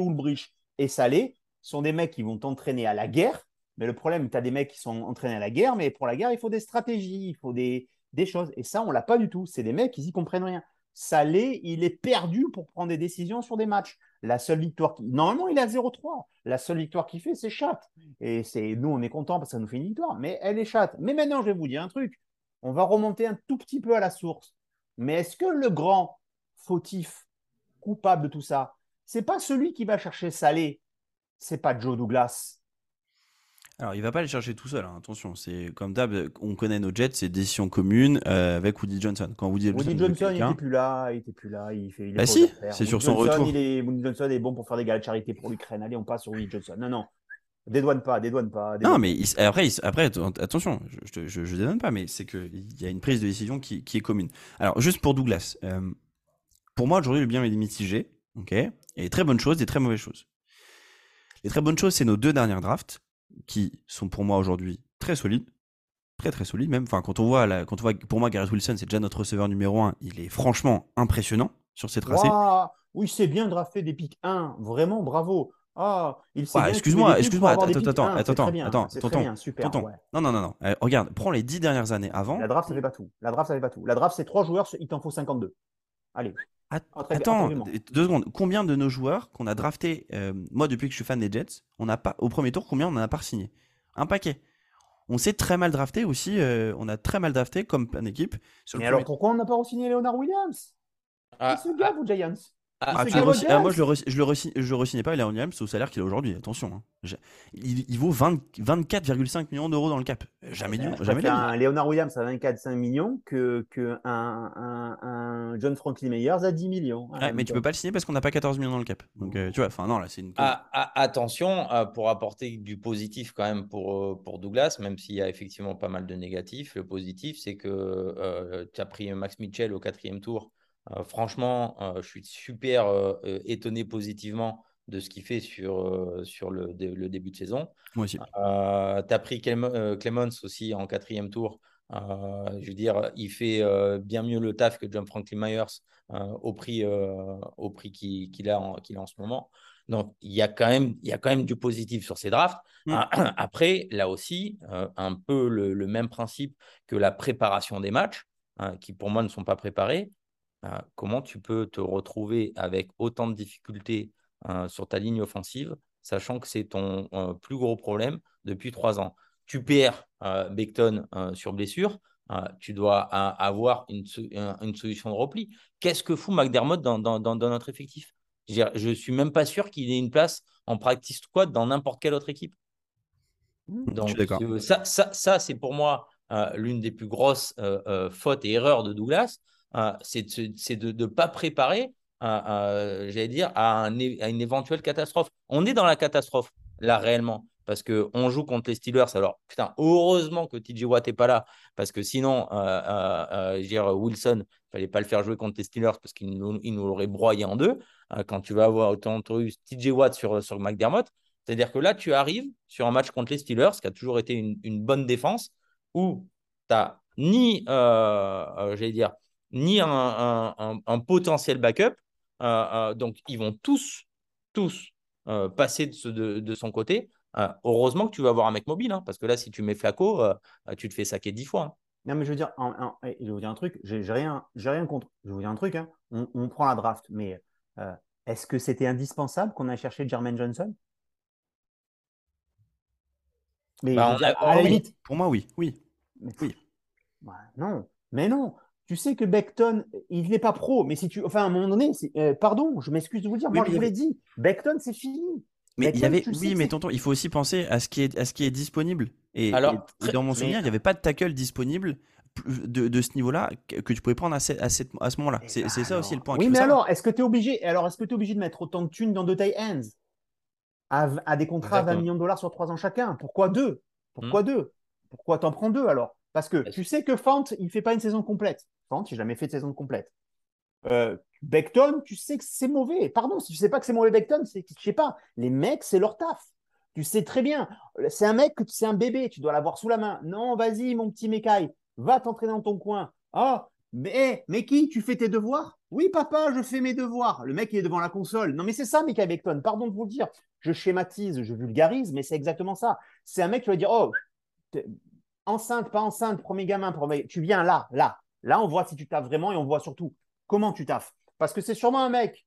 et Salé sont des mecs qui vont t'entraîner à la guerre mais le problème, tu as des mecs qui sont entraînés à la guerre, mais pour la guerre, il faut des stratégies, il faut des, choses. Et ça, on l'a pas du tout. C'est des mecs qui n'y comprennent rien. Salé, il est perdu pour prendre des décisions sur des matchs. La seule victoire qui... Normalement, il est à 0-3. La seule victoire qu'il fait, c'est chatte. Et c'est nous, on est content parce que ça nous fait une victoire, mais elle est chatte. Mais maintenant, je vais vous dire un truc. On va remonter un tout petit peu à la source. Mais est-ce que le grand fautif, coupable de tout ça, c'est pas celui qui va chercher Salé, c'est pas Joe Douglas, alors, il va pas les chercher tout seul, hein, attention. C'est comme d'hab, on connaît nos Jets, c'est décision commune euh, avec Woody Johnson. Quand Woody, Woody Johnson, il était plus là, il était plus là, il fait. Il bah si, c'est sur son retour. Il est, Woody Johnson est bon pour faire des gars de charité pour l'Ukraine. Allez, on passe sur Woody Johnson. Non, non, dédouane pas, dédouane pas. Non, mais après, après, attention, je, je, je, dédouane pas, mais c'est qu'il y a une prise de décision qui, qui, est commune. Alors, juste pour Douglas, euh, pour moi aujourd'hui le bien est mitigé, ok? Et très bonnes choses, et très mauvaises choses. Les très bonnes choses, c'est nos deux dernières drafts qui sont pour moi aujourd'hui très solides. Très très solides même. Enfin, quand on voit, la, quand on voit pour moi, Garrett Wilson, c'est déjà notre receveur numéro 1. Il est franchement impressionnant sur ses tracés. oui, c'est bien drafté des pics 1. Vraiment, bravo. Ah, il excuse-moi, excuse-moi, attends, attends, attends, attends, attends, super, Non, non, non, non. Eh, regarde, prends les 10 dernières années avant. La draft, ça fait pas tout. La draft, ça fait pas tout. La draft, c'est 3 joueurs, il t'en faut 52. Allez. Attends, deux secondes. Combien de nos joueurs qu'on a drafté, euh, moi depuis que je suis fan des Jets, on a pas au premier tour, combien on en a pas signé Un paquet. On s'est très mal drafté aussi. Euh, on a très mal drafté comme équipe. Mais alors pourquoi on n'a pas re-signé Leonard Williams? Ah, ce gars, vous, Giants? Ah, ah, ah, moi, je le, je le, je re-signais pas, Léon Williams, au salaire qu'il a aujourd'hui. Attention. Hein. Il, vaut 24,5 millions d'euros dans le cap. Jamais dit. Jamais un Léonard Williams à 24,5 millions que, que un, un, un, John Franklin Meyers à 10 millions. mais tu peux pas le signer parce qu'on n'a pas 14 millions dans le cap. Donc, euh, tu vois, enfin, non, là, c'est une. attention, euh, pour apporter du positif quand même pour, euh, pour Douglas, même s'il y a effectivement pas mal de négatifs, le positif, c'est que tu as pris Max Mitchell au quatrième tour euh, franchement, euh, je suis super euh, étonné positivement de ce qu'il fait sur, sur le, début de saison. Moi aussi. tu as pris Clemens aussi en quatrième tour. je veux dire, il fait bien mieux le taf que John Franklin Myers au prix, au prix qu'il a, en, a en ce moment. Donc, il y, a quand même, il y a quand même du positif sur ces drafts. Mm. Après, là aussi, un peu le, même principe que la préparation des matchs, hein, qui pour moi ne sont pas préparés. Bah, comment tu peux te retrouver avec autant de difficultés hein, sur ta ligne offensive, sachant que c'est ton euh, plus gros problème depuis trois ans? Tu perds euh, Beckton euh, sur blessure, tu dois avoir une, solution de repli. Qu'est-ce que fout McDermott dans, notre effectif? Je ne suis même pas sûr qu'il ait une place en practice squad dans n'importe quelle autre équipe. Mmh, Donc, ça, ça, ça c'est pour moi l'une des plus grosses fautes et erreurs de Douglas. Euh, c'est de ne pas préparer, j'allais dire, à, une éventuelle catastrophe. On est dans la catastrophe, là, réellement parce qu'on joue contre les Steelers. Alors, putain, heureusement que TJ Watt n'est pas là, parce que sinon, euh, euh, euh Wilson, il ne fallait pas le faire jouer contre les Steelers, parce qu'il nous, nous l'aurait broyé en deux. quand tu vas avoir autant de TJ Watt sur, sur McDermott, c'est-à-dire que là, tu arrives sur un match contre les Steelers, qui a toujours été une, bonne défense, où tu n'as ni, j'allais dire, ni un, potentiel backup. Euh, euh, donc, ils vont tous, tous euh, passer de, son côté. heureusement que tu vas avoir un mec mobile, hein, parce que là, si tu mets Flaco, tu te fais saquer dix fois. Hein. Non, mais je veux dire, je vais vous dire un truc, j'ai rien, rien contre. Je vais vous dire un truc, hein. on, prend la draft, mais est-ce que c'était indispensable qu'on aille chercher Jermaine Johnson? Mais bah, à la Pour moi, oui. Oui. oui. non, mais non. Tu sais que Beckton, il n'est pas pro, mais si tu. Enfin, à un moment donné, euh, pardon, je m'excuse de vous dire, moi je vous l'ai dit, Beckton, c'est fini. Mais il y avait, oui, mais tonton, il faut aussi penser à ce qui est, à ce qui est disponible. Et, Alors, dans mon souvenir, il n'y avait pas de tackle disponible de, de ce niveau-là que tu pouvais prendre à, ce, à, cette, à ce moment-là. C'est ça aussi le point. Oui, mais alors, est-ce que tu es obligé Alors, est-ce que tu es obligé de mettre autant de thunes dans deux tailles hands à, des contrats à 20 millions de dollars sur trois ans chacun? Pourquoi deux? Pourquoi hmm. deux? Pourquoi t'en prends deux alors? Parce que tu sais que Fant, il fait pas une saison complète. J'ai jamais fait de saison complète. Euh, Beckton, tu sais que c'est mauvais. Pardon, si tu sais pas que c'est mauvais Beckton, c'est je sais pas. Les mecs, c'est leur taf. Tu sais très bien. C'est un mec, c'est un bébé, tu dois l'avoir sous la main. Non, vas-y, mon petit mécaille, va t'entraîner dans ton coin. Ah, mais, mais qui Tu fais tes devoirs? Oui, papa, je fais mes devoirs. Le mec, il est devant la console. Non, mais c'est ça, Michael Beckton. Pardon de vous le dire. Je schématise, je vulgarise, mais c'est exactement ça. C'est un mec qui va dire Oh, enceinte, pas enceinte, premier gamin, premier... tu viens là, là. Là, on voit si tu taffes vraiment et on voit surtout comment tu taffes. Parce que c'est sûrement un mec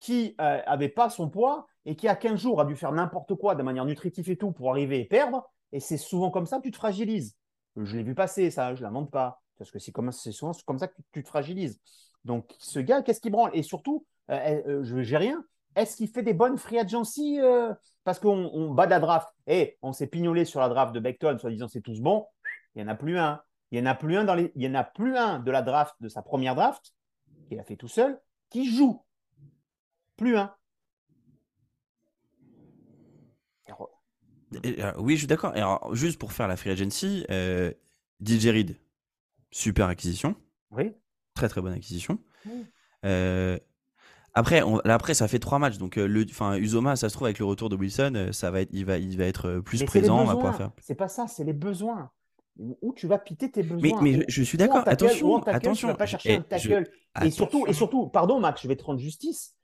qui n'avait euh, pas son poids et qui, à 15 jours, a dû faire n'importe quoi de manière nutritive et tout pour arriver et perdre. Et c'est souvent comme ça que tu te fragilises. Je l'ai vu passer, ça, je ne l'invente pas. Parce que c'est souvent comme ça que tu, te fragilises. Donc, ce gars, qu'est-ce qu'il branle? Et surtout, euh, euh, je n'ai rien. Est-ce qu'il fait des bonnes free agency Parce qu'on bat de la draft. Et on s'est pignolé sur la draft de Beckton, soit disant c'est tous bon. Il n'y en a plus un. Il n'y en a plus un dans les, il y en a plus un de la draft de sa première draft qu'il a fait tout seul qui joue. Plus un. Euh, oui, je suis d'accord. Alors, juste pour faire la free agency, euh, DJ Reed, super acquisition. Oui. Très très bonne acquisition. Euh, après, après, ça fait trois matchs, donc le, Uzoma, ça se trouve avec le retour de Wilson, ça va être, il va, il va être plus présent, C'est pas ça, c'est les besoins où tu vas piter tes besoins. Mais, je suis d'accord. Attention, attention. Tu vas pas chercher un tackle. Et surtout, et surtout, pardon Max, je vais te rendre justice.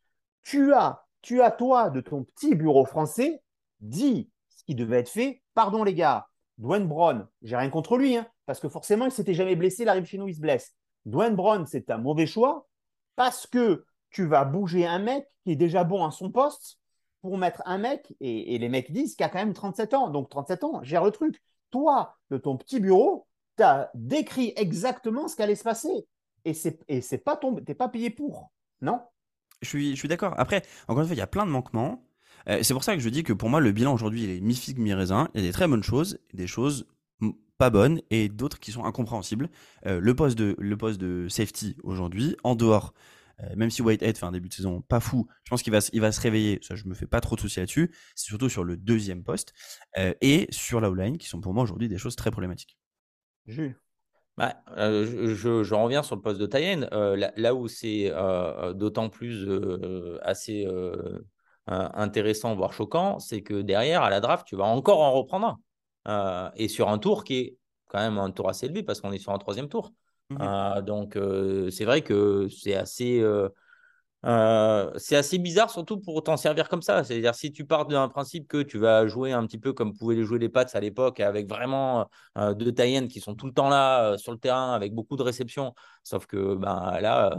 Tu as, tu as toi de ton petit bureau français dit ce qui devait être fait. Pardon les gars, Dwayne Brown, j'ai rien contre lui, hein, parce que forcément il s'était jamais blessé, il arrive chez nous, il se blesse. Dwayne Brown, c'est un mauvais choix parce que tu vas bouger un mec qui est déjà bon à son poste pour mettre un mec, et, les mecs disent qu'il a quand même 37 ans. Donc 37 ans, gère le truc. Toi, de ton petit bureau, tu as décrit exactement ce qui allait se passer. Et c'est c'est pas ton, t'es pas payé pour, non? Je suis, je suis d'accord. Après, encore une fois, il y a plein de manquements. Euh, c'est pour ça que je dis que pour moi, le bilan aujourd'hui, il est mi-figue, mi-raisin. Il y a des très bonnes choses, des choses pas bonnes et d'autres qui sont incompréhensibles. Euh, le, poste de, le poste de safety aujourd'hui, en dehors, euh, même si Whitehead fait un début de saison pas fou, je pense qu'il va, il va se réveiller. Ça, je me fais pas trop de soucis là-dessus. C'est surtout sur le deuxième poste et sur la line qui sont pour moi aujourd'hui des choses très problématiques. Jules. Bah, je, je, reviens sur le poste de Tayen. Là, là, où c'est d'autant plus assez euh, intéressant, voire choquant, c'est que derrière, à la draft, tu vas encore en reprendre un. Euh, et sur un tour qui est quand même un tour assez élevé parce qu'on est sur un troisième tour. Mmh euh, donc, c'est vrai que c'est assez. c'est assez bizarre, surtout pour t'en servir comme ça. C'est-à-dire, si tu pars d'un principe que tu vas jouer un petit peu comme pouvaient les jouer les Pats à l'époque, avec vraiment deux taïennes qui sont tout le temps là sur le terrain, avec beaucoup de réceptions, sauf que ben, là,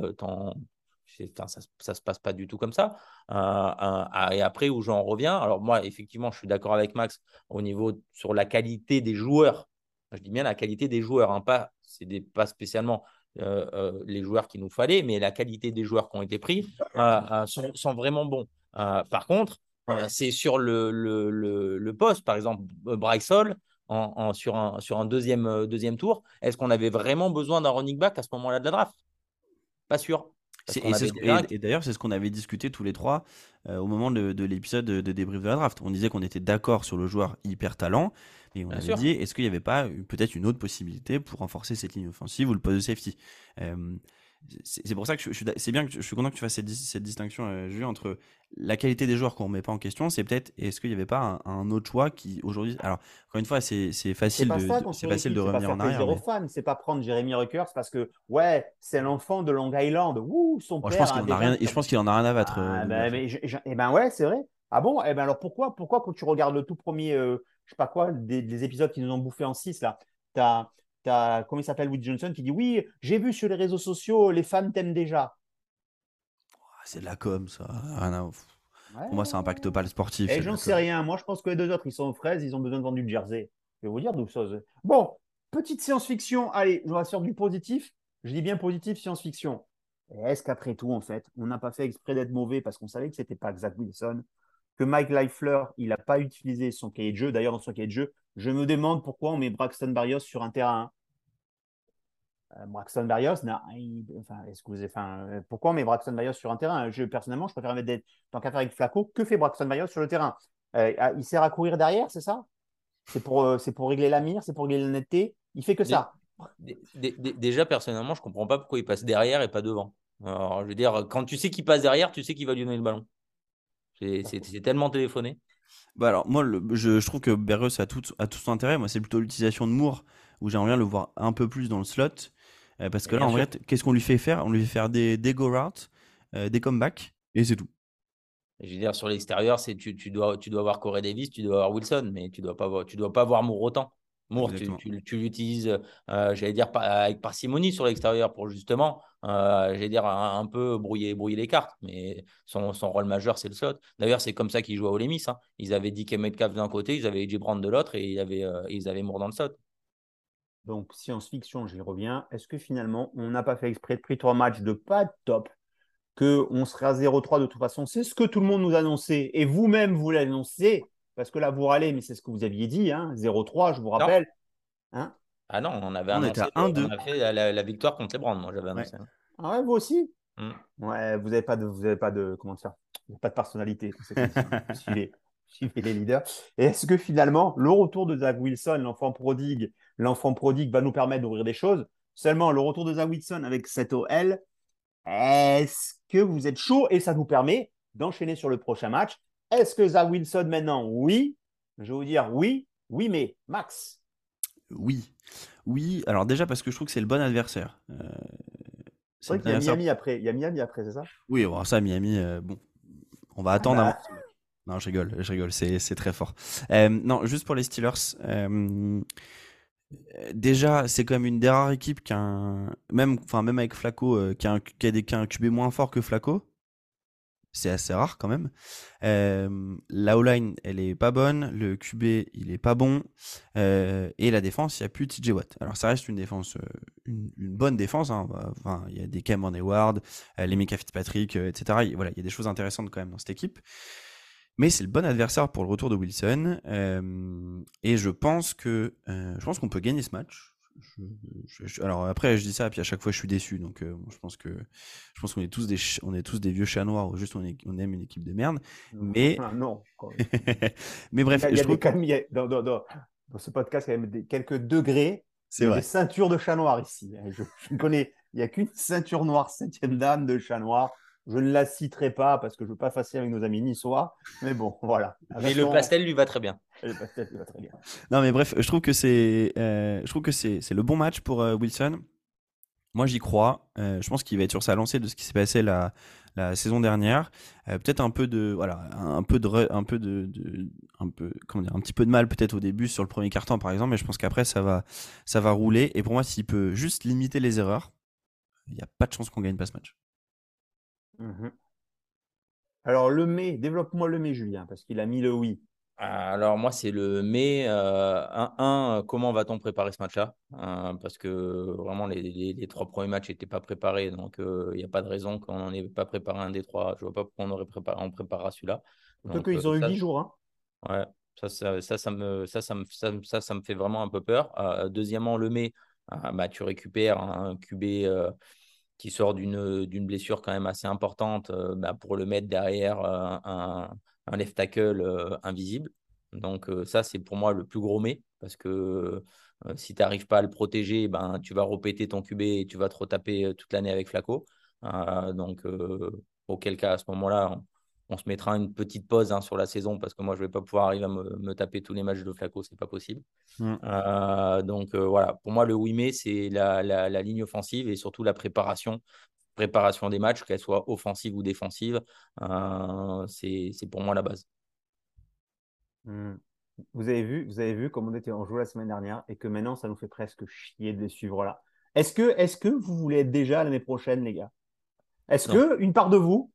ça, ça se passe pas du tout comme ça. Euh, euh, et après, où j'en reviens, alors moi, effectivement, je suis d'accord avec Max au niveau sur la qualité des joueurs. Je dis bien la qualité des joueurs, hein, pas, c'est pas spécialement euh, les joueurs qu'il nous fallait, mais la qualité des joueurs qui ont été pris sont, vraiment bons. par contre, c'est sur le, le, le, poste, par exemple, Bryce en, en, sur, un, sur un deuxième, deuxième tour. Est-ce qu'on avait vraiment besoin d'un running back à ce moment-là de la draft? Pas sûr. Et, d'ailleurs, c'est ce qu'on avait discuté tous les trois euh, au moment de, l'épisode de, débrief de la draft. On disait qu'on était d'accord sur le joueur hyper talent, et on avait dit est-ce qu'il n'y avait pas peut-être une autre possibilité pour renforcer cette ligne offensive ou le poste de safety? Euh, c'est pour ça que je, suis, c'est bien que je suis content que tu fasses cette, cette distinction, euh, entre la qualité des joueurs qu'on ne met pas en question, c'est peut-être est-ce qu'il n'y avait pas un, autre choix qui aujourd'hui. Alors, encore une fois, c'est facile, de, c'est facile de revenir en arrière. Mais... C'est pas prendre Jeremy Ruckers parce que, ouais, c'est l'enfant de Long Island. Ouh, son père. Je pense qu'il en, a rien, je pense qu'il en a rien à battre. Ah, euh, ben, mais, eh ben ouais, c'est vrai. Ah bon? Eh ben alors pourquoi, pourquoi quand tu regardes le tout premier, euh, je sais pas quoi, des, épisodes qui nous ont bouffé en 6 là, tu as as, comment il s'appelle, Woody Johnson, qui dit Oui, j'ai vu sur les réseaux sociaux, les fans t'aiment déjà. C'est de la com, ça. Pour moi, ça n'impacte pas le sportif. Et j'en sais rien. Moi, je pense que les deux autres, ils sont aux fraises, ils ont besoin de vendre du jersey. Je vais vous dire d'où ça. Bon, petite science-fiction. Allez, je vais sur du positif. Je dis bien positif, science-fiction. Est-ce qu'après tout, en fait, on n'a pas fait exprès d'être mauvais parce qu'on savait que ce n'était pas Zach Wilson, que Mike Leifler, il n'a pas utilisé son cahier de jeu. D'ailleurs, dans son cahier de jeu, je me demande pourquoi on met Braxton Barrios sur un terrain. Euh, Braxton Barrios, enfin, est-ce que vous enfin, euh, pourquoi on met Braxton Barrios sur un terrain? Je, Personnellement, je préfère mettre des, tant qu'à faire avec Flaco, que fait Braxton Barrios sur le terrain? Euh, ah, Il sert à courir derrière, c'est ça? C'est pour, c'est pour régler la mire, c'est pour régler la netteté Il fait que ça. Déjà, personnellement, je ne comprends pas pourquoi il passe derrière et pas devant. Alors, je veux dire, quand tu sais qu'il passe derrière, tu sais qu'il va lui donner le ballon. C'est tellement téléphoné. Bah alors, moi, je, trouve que Berreus a tout, a tout son intérêt. Moi, c'est plutôt l'utilisation de Moore où j'aimerais bien le voir un peu plus dans le slot. Euh, parce que là, en fait, qu'est-ce qu'on lui fait faire? On lui fait faire des, des go routes, euh, des comebacks, et c'est tout. Je veux dire, sur l'extérieur, tu, tu, dois, tu dois avoir Corey Davis, tu dois avoir Wilson, mais tu ne dois, pas avoir, tu dois pas avoir Moore autant. Moore, tu, l'utilises, euh, j'allais dire, avec parcimonie sur l'extérieur pour justement, euh, j'allais dire, un, peu brouiller, brouiller les cartes. Mais son, rôle majeur, c'est le slot. D'ailleurs, c'est comme ça qu'ils jouent à Ole Miss. Hein. Ils avaient DK Metcalf d'un côté, ils avaient Brown de l'autre et ils avaient, euh, ils avaient Moore dans le slot. Donc, science-fiction, j'y reviens. Est-ce que finalement, on n'a pas fait exprès de prix trois matchs de pas de top qu'on serait à 0-3 de toute façon? C'est ce que tout le monde nous annonçait. Et vous-même, vous l'annoncez parce que là, vous râlez, mais c'est ce que vous aviez dit, hein, 0-3, je vous rappelle. Hein ah non, on avait on annoncé, on a fait la, victoire contre les Brands, moi j'avais annoncé. Hein. Ah ouais, vous aussi mm. Ouais, vous n'avez pas de, vous avez pas de, comment dire, pas de personnalité. suivez, suivez les leaders. Et est-ce que finalement, le retour de Zach Wilson, l'enfant prodigue, l'enfant prodigue va nous permettre d'ouvrir des choses? Seulement, le retour de Zach Wilson avec cette OL, est-ce que vous êtes chaud et ça nous permet d'enchaîner sur le prochain match? Est-ce que Zach Wilson maintenant? Oui. Je vais vous dire oui, oui, mais Max. Oui. Oui, alors déjà parce que je trouve que c'est le bon adversaire. Euh, c'est vrai qu'il y a Miami après. Il y a Miami après, c'est ça? Oui, bon, ça, Miami, euh, bon, on va attendre. Bah. Non, je rigole, je rigole, c'est très fort. Euh, non, juste pour les Steelers. déjà, c'est quand même une des rares équipes qui a un, même, enfin, même avec Flaco, qui, a un, qui, a des, qui a un QB moins fort que Flaco. C'est assez rare quand même. Euh, la O-line, elle est pas bonne, le QB, il est pas bon, euh, et la défense, il n'y a plus TJ Watt. Alors ça reste une défense, euh, une, bonne défense. Hein. Il y a des Cameron Hayward, les Mika Fitzpatrick, etc. Il, voilà, il y a des choses intéressantes quand même dans cette équipe. Mais c'est le bon adversaire pour le retour de Wilson, et je pense que je pense qu'on peut gagner ce match alors après, je dis ça, puis à chaque fois, je suis déçu. Donc, euh, je pense que je pense qu'on est tous des on est tous des vieux chats noirs. Juste, on, on aime une équipe de merde. Mais non. mais bref, il y a, quand même, dans, dans, dans, ce podcast, il y a même quelques degrés. C'est vrai. Des ceintures de chat noir ici. Je, je connais. Il n'y a qu'une ceinture noire, septième dame de chat noir. Je ne la citerai pas parce que je ne veux pas fasser avec nos amis niçois. Mais bon, voilà. Mais le pastel lui va très bien. Va très bien. Non, mais bref, je trouve que c'est, euh, je trouve que c'est, le bon match pour euh, Wilson. Moi, j'y crois. Euh, je pense qu'il va être sur sa lancée de ce qui s'est passé la, la saison dernière. peut-être un peu de, voilà, un peu de, un peu de, un peu, comment dire, un petit peu de mal peut-être au début sur le premier carton par exemple, mais je pense qu'après ça va, ça va rouler. Et pour moi, s'il peut juste limiter les erreurs, il n'y a pas de chance qu'on gagne pas ce match. Mhm. Alors, le mai, développe-moi le mai, Julien, parce qu'il a mis le oui. Alors, moi, c'est le mai. 1-1, euh, comment va-t-on préparer ce match-là euh, Parce que vraiment, les, trois premiers matchs n'étaient pas préparés. Donc, euh, il n'y a pas de raison qu'on n'en ait pas préparé un des trois. Je ne vois pas pourquoi on aurait préparé, on préparera celui-là. Surtout qu'ils ont eu 10 jours. Hein. Ouais, ça ça, ça, me, ça, ça, me, ça, ça, me fait vraiment un peu peur. deuxièmement, le mai, bah, tu récupères un QB qui sort d'une blessure quand même assez importante euh, bah, pour le mettre derrière euh, un, un, left tackle euh, invisible. Donc ça, c'est pour moi le plus gros mais, parce que si tu n'arrives pas à le protéger, ben, tu vas repéter ton QB et tu vas te retaper toute l'année avec Flaco. donc auquel cas, à ce moment-là, on se mettra une petite pause hein, sur la saison parce que moi, je ne vais pas pouvoir arriver à me, taper tous les matchs de Flaco, c'est pas possible. Mm. Euh, donc euh, voilà, pour moi, le 8 mai, c'est la, ligne offensive et surtout la préparation, préparation des matchs, qu'elle soit offensive ou défensive. Euh, c'est pour moi la base. Mm. Vous avez vu, vous avez vu comme on était en jeu la semaine dernière et que maintenant, ça nous fait presque chier de les suivre là. Est-ce que, est -ce que vous voulez être déjà l'année prochaine, les gars? Est-ce que une part de vous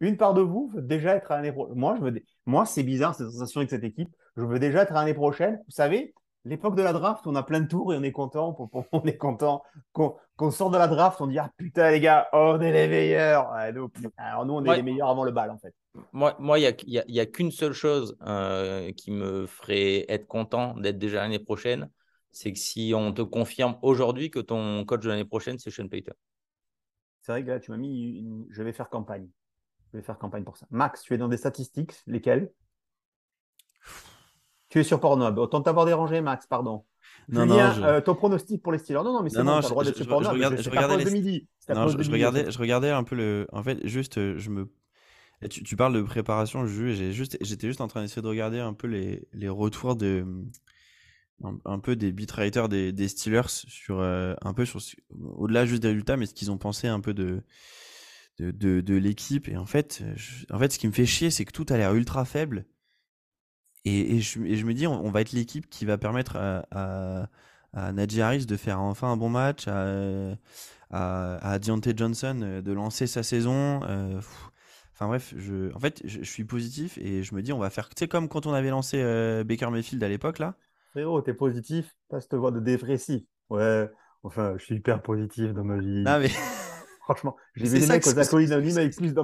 une part de vous veut déjà être à l'année prochaine. Moi, je veux... Moi, c'est bizarre cette sensation avec cette équipe. Je veux déjà être à l'année prochaine. Vous savez, l'époque de la draft, on a plein de tours et on est content. On est content qu'on sort de la draft. On dit ah putain les gars, on est les meilleurs. Alors nous, on est les meilleurs avant le bal en fait. Moi, moi, il y a, a, qu'une seule chose euh, qui me ferait être content d'être déjà l'année prochaine, c'est que si on te confirme aujourd'hui que ton coach de l'année prochaine, c'est Sean Payton. C'est vrai que là, tu m'as mis, je vais faire campagne. Je vais faire campagne pour ça. Max, tu es dans des statistiques, lesquelles? Tu es sur Pornhub. Autant t'avoir dérangé, Max, pardon. Non, non, euh, ton pronostic pour les Steelers. Non, non, mais c'est bon, le droit d'être sur Pornhub. Je, regardais, je, regardais midi. je, regardais, je regardais un peu le. En fait, juste, euh, je me. Tu, tu parles de préparation, j'étais juste, juste en train d'essayer de regarder un peu les, les retours de, un, peu des beatwriters des, des Steelers sur euh, un peu sur au-delà juste des résultats, mais ce qu'ils ont pensé un peu de de, de, l'équipe. Et en fait, en fait, ce qui me fait chier, c'est que tout a l'air ultra faible. Et, et, je, et, je, me dis, on, va être l'équipe qui va permettre à, à, à Najee Harris de faire enfin un bon match, à, à, à Deontay Johnson euh, de lancer sa saison. Euh, enfin bref, je, en fait, je, suis positif et je me dis, on va faire, tu sais, comme quand on avait lancé euh, Baker Mayfield à l'époque, là. Frérot, t'es positif, pas cette voix de dépressif. Ouais, enfin, je suis hyper positif dans ma vie. Non, mais. Franchement, j'ai vu des mecs aux accolades anonymes avec plus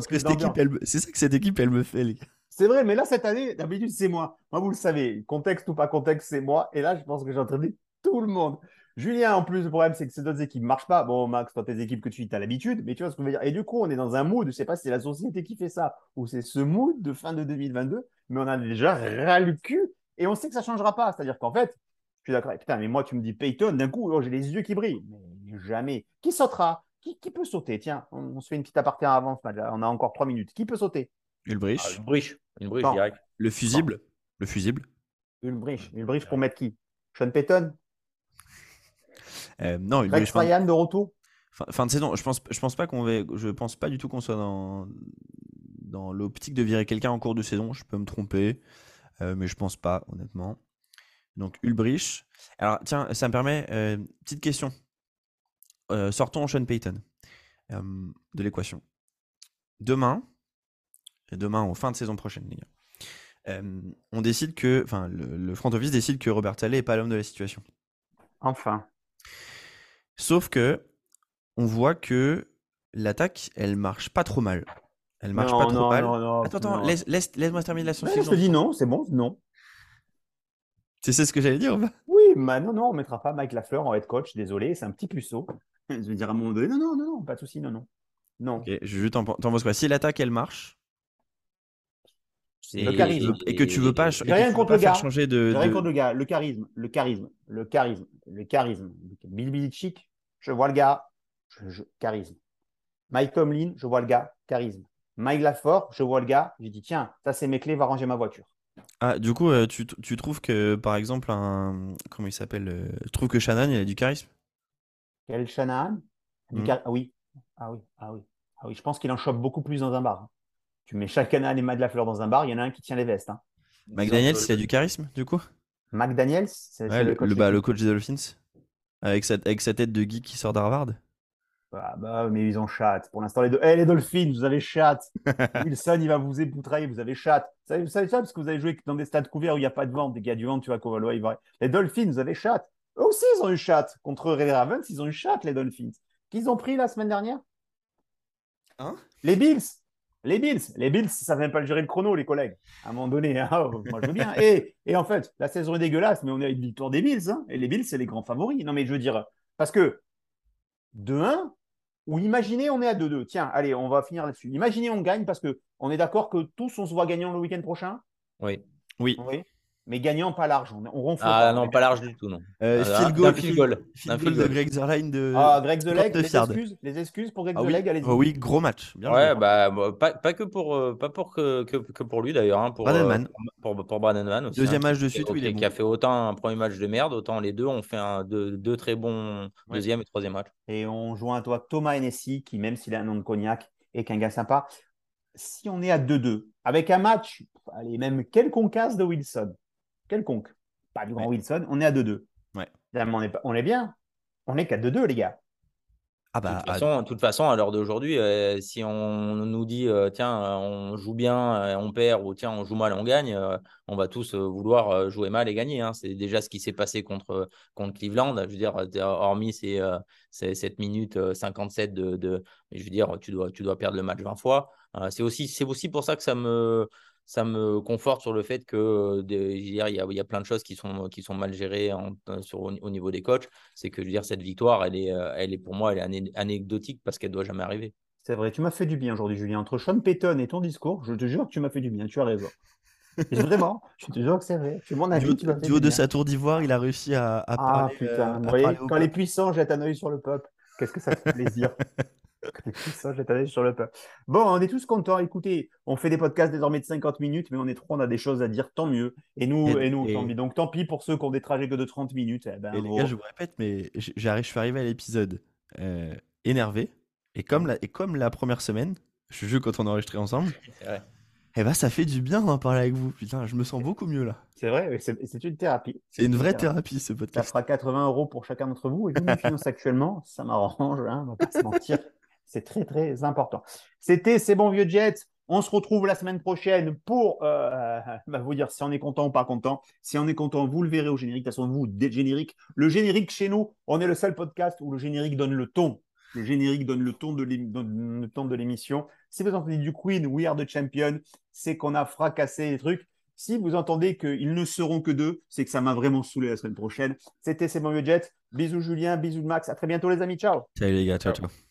C'est ça que cette équipe, elle me fait, les gars. C'est vrai, mais là, cette année, d'habitude, c'est moi. Moi, vous le savez, contexte ou pas contexte, c'est moi. Et là, je pense que j'ai entraîné tout le monde. Julien, en plus, le problème, c'est que ces autres équipes ne marchent pas. Bon, Max, toi, tes équipes que tu as l'habitude, mais tu vois ce que je veux dire. Et du coup, on est dans un mood, je ne sais pas si c'est la société qui fait ça ou c'est ce mood de fin de 2022, mais on a déjà ras le cul et on sait que ça ne changera pas. C'est-à-dire qu'en fait, je suis d'accord. Putain, mais moi, tu me dis Payton, d'un coup, oh, j'ai les yeux qui brillent. Mais jamais. Qui sautera? Qui, peut sauter? Tiens, on, se fait une petite aparté en avance. On a encore trois minutes. Qui peut sauter? Ulbrich. Ah, Ulbrich. Ulbrich direct. Le fusible. Le fusible. Ulbrich. Ulbrich pour mettre qui? Sean Payton? Euh, Non, Ulbrich. Ryan de retour? Fin, de saison. Je pense, je pense pas qu'on va. Je pense pas du tout qu'on soit dans dans l'optique de virer quelqu'un en cours de saison. Je peux me tromper, euh, mais je pense pas, honnêtement. Donc Ulbrich. Alors tiens, ça me permet euh, petite question euh, sortons Sean Payton euh, de l'équation. Demain, et demain en fin de saison prochaine, les gars. Euh, on décide que, enfin, le, le front office décide que Robert Saleh est pas l'homme de la situation. Enfin. Sauf que on voit que l'attaque, elle marche pas trop mal. Elle marche Non, pas trop non, mal. non, attends, attends, non. laisse, laisse, laisse-moi terminer la science. je te dis non, c'est bon, non. Tu sais ce que j'allais dire Oui, mais non, non, on mettra pas Mike Lafleur en head coach, désolé, c'est un petit puceau. Je vais dire à un moment donné, non, non, non, non, pas de souci, non, non. Non. Ok, je t'en penses quoi Si l'attaque, elle marche, Le charisme. et que tu veux pas, et rien contre pas le faire gars. changer de, J'ai rien de- contre le gars, le charisme, le charisme, le charisme, le charisme. Bill Belichick, je vois le gars, je- je- charisme. Mike Tomlin, je vois le gars, charisme. Mike Lafort, je vois le gars, j'ai dit tiens, ça c'est mes clés, va ranger ma voiture. Ah, du coup, euh, tu, tu trouves que, par exemple, un. Comment il s'appelle euh, Tu trouves que Shannon, il a du charisme? Quel Shanahan Du char- Ah oui, ah oui, ah oui, ah oui. Je pense qu'il en chope beaucoup plus dans un bar. hein. Tu mets chaque Shanahan et Mike Lafleur dans un bar, il y en a un qui tient les vestes. Hein. McDaniels, il a du charisme, du coup? McDaniels, c'est Ouais, c'est le, coach le- bah, le coach des Dolphins avec sa, avec sa tête de geek qui sort d'Harvard Ah bah, mais ils ont chat. Pour l'instant, les deux. Eh, les Dolphins, vous avez chat. Wilson, il va vous époutrailler, vous avez chat. Vous savez, vous savez ça parce que vous avez joué dans des stades couverts où il n'y a pas de vent. Des gars du vent, tu vois, Kovalois, il va. Les Dolphins, vous avez chat. Eux aussi, ils ont eu chat. Contre les Ravens, ils ont eu chat, les Dolphins. Qu'ils ont pris la semaine dernière? Hein? Les Bills. Les Bills. Les Bills, ça ne même pas gérer le chrono, les collègues. À un moment donné, hein, oh, moi je veux bien. Et, et en fait, la saison est dégueulasse, mais on est avec une victoire des Bills. hein. et les Bills, c'est les grands favoris. Non, mais je veux dire, parce que de 1, ou imaginez, on est à 2-2. Tiens, allez, on va finir là-dessus. Imaginez, on gagne parce que on est d'accord que tous, on se voit gagnant le week-end prochain? Oui. Oui. Oui. Mais gagnant, pas large. On, on ronfle. Ah pas. non, pas large du tout, non. Euh, Euh, field goal, field goal. field de. Greg Zerline de. Ah, Greg 39 les excuses, les excuses pour Greg Ah oui. Allez-y. Oh oui, gros match. Bien Ouais, joué. bah, pas, pas que pour, euh, pas pour que, que, que pour lui d'ailleurs. Hein, pour, Bradenman. euh, pour, pour, pour Bradenman aussi. Deuxième hein, match de suite où il est qui bon. a fait autant un premier match de merde, autant les deux ont fait un, deux, deux très bons Ouais. deuxième et troisième match. Et on joint à toi Thomas Hennessy, qui, même s'il a un nom de cognac, est qu'un gars sympa. Si on est à 2-2, avec un match, allez, même quelconque casse de Wilson, quelconque, pas du grand Ouais. Wilson, on est à 2-2. Ouais. Finalement, on est, on est bien. On est qu'à 2-2, les gars. Ah De bah, toute ah, façon, de toute façon, à l'heure d'aujourd'hui, euh, si on nous dit euh, tiens, euh, on joue bien, euh, on perd, ou tiens, on joue mal, on gagne, euh, on va tous euh, vouloir jouer mal et gagner. hein. C'est déjà ce qui s'est passé contre, contre Cleveland. Je veux dire, hormis ces, euh, ces 7 minutes euh, 57 de, de- Je veux dire, tu dois, tu dois perdre le match 20 fois. Euh, c'est aussi, c'est aussi pour ça que ça me, ça me conforte sur le fait que de- je veux dire, il y a, il y a plein de choses qui sont, qui sont mal gérées en- euh, sur, au, au niveau des coachs. C'est que je veux dire, cette victoire, elle est, elle est pour moi, elle est anecdotique parce qu'elle doit jamais arriver. C'est vrai, tu m'as fait du bien aujourd'hui, Julien. Entre Sean Payton et ton discours, je te jure que tu m'as fait du bien. Tu as raison. Vraiment, je te jure que c'est vrai. C'est mon du avis. haut, du haut du de bien. sa tour d'ivoire, il a réussi à, à Ah parler. putain, euh, vous voyez, quand les puissants jettent un œil sur le peuple, qu'est-ce que ça fait plaisir. Œil sur le peuple. Bon, on est tous contents. Écoutez, on fait des podcasts désormais de 50 minutes, mais on est trois, on a des choses à dire, tant mieux. Et nous, Et- et, nous, et- tant pis. Donc tant pis pour ceux qui ont des trajets que de 30 minutes. Eh ben, Et les gars, je vous répète, mais je suis arrivé à l'épisode euh, énervé. Et comme, la, et comme la première semaine, je jure quand on a enregistré ensemble, vrai. eh ben ça fait du bien d'en parler avec vous. Putain, je me sens beaucoup mieux là. C'est vrai, c'est une thérapie. C'est une vraie thérapie. thérapie ce Ça podcast. fera 80 euros pour chacun d'entre vous. Et vous, nous finance actuellement, ça m'arrange, hein, on va pas se mentir. C'est très, très important. C'était ces bons vieux Jets. On se retrouve la semaine prochaine pour euh, bah, vous dire si on est content ou pas content. Si on est content, vous le verrez au générique. De toute façon, vous, dès le générique. Le générique chez nous, on est le seul podcast où le générique donne le ton. Le générique donne le ton de l'ém- donne le ton de l'émission. Si vous entendez du Queen, We Are the Champion, c'est qu'on a fracassé les trucs. Si vous entendez qu'ils ne seront que deux, c'est que ça m'a vraiment saoulé la semaine prochaine. C'était C'est bon vieux Jet. Bisous Julien, bisous Max. À très bientôt les amis. Ciao. Salut les gars, ciao ciao.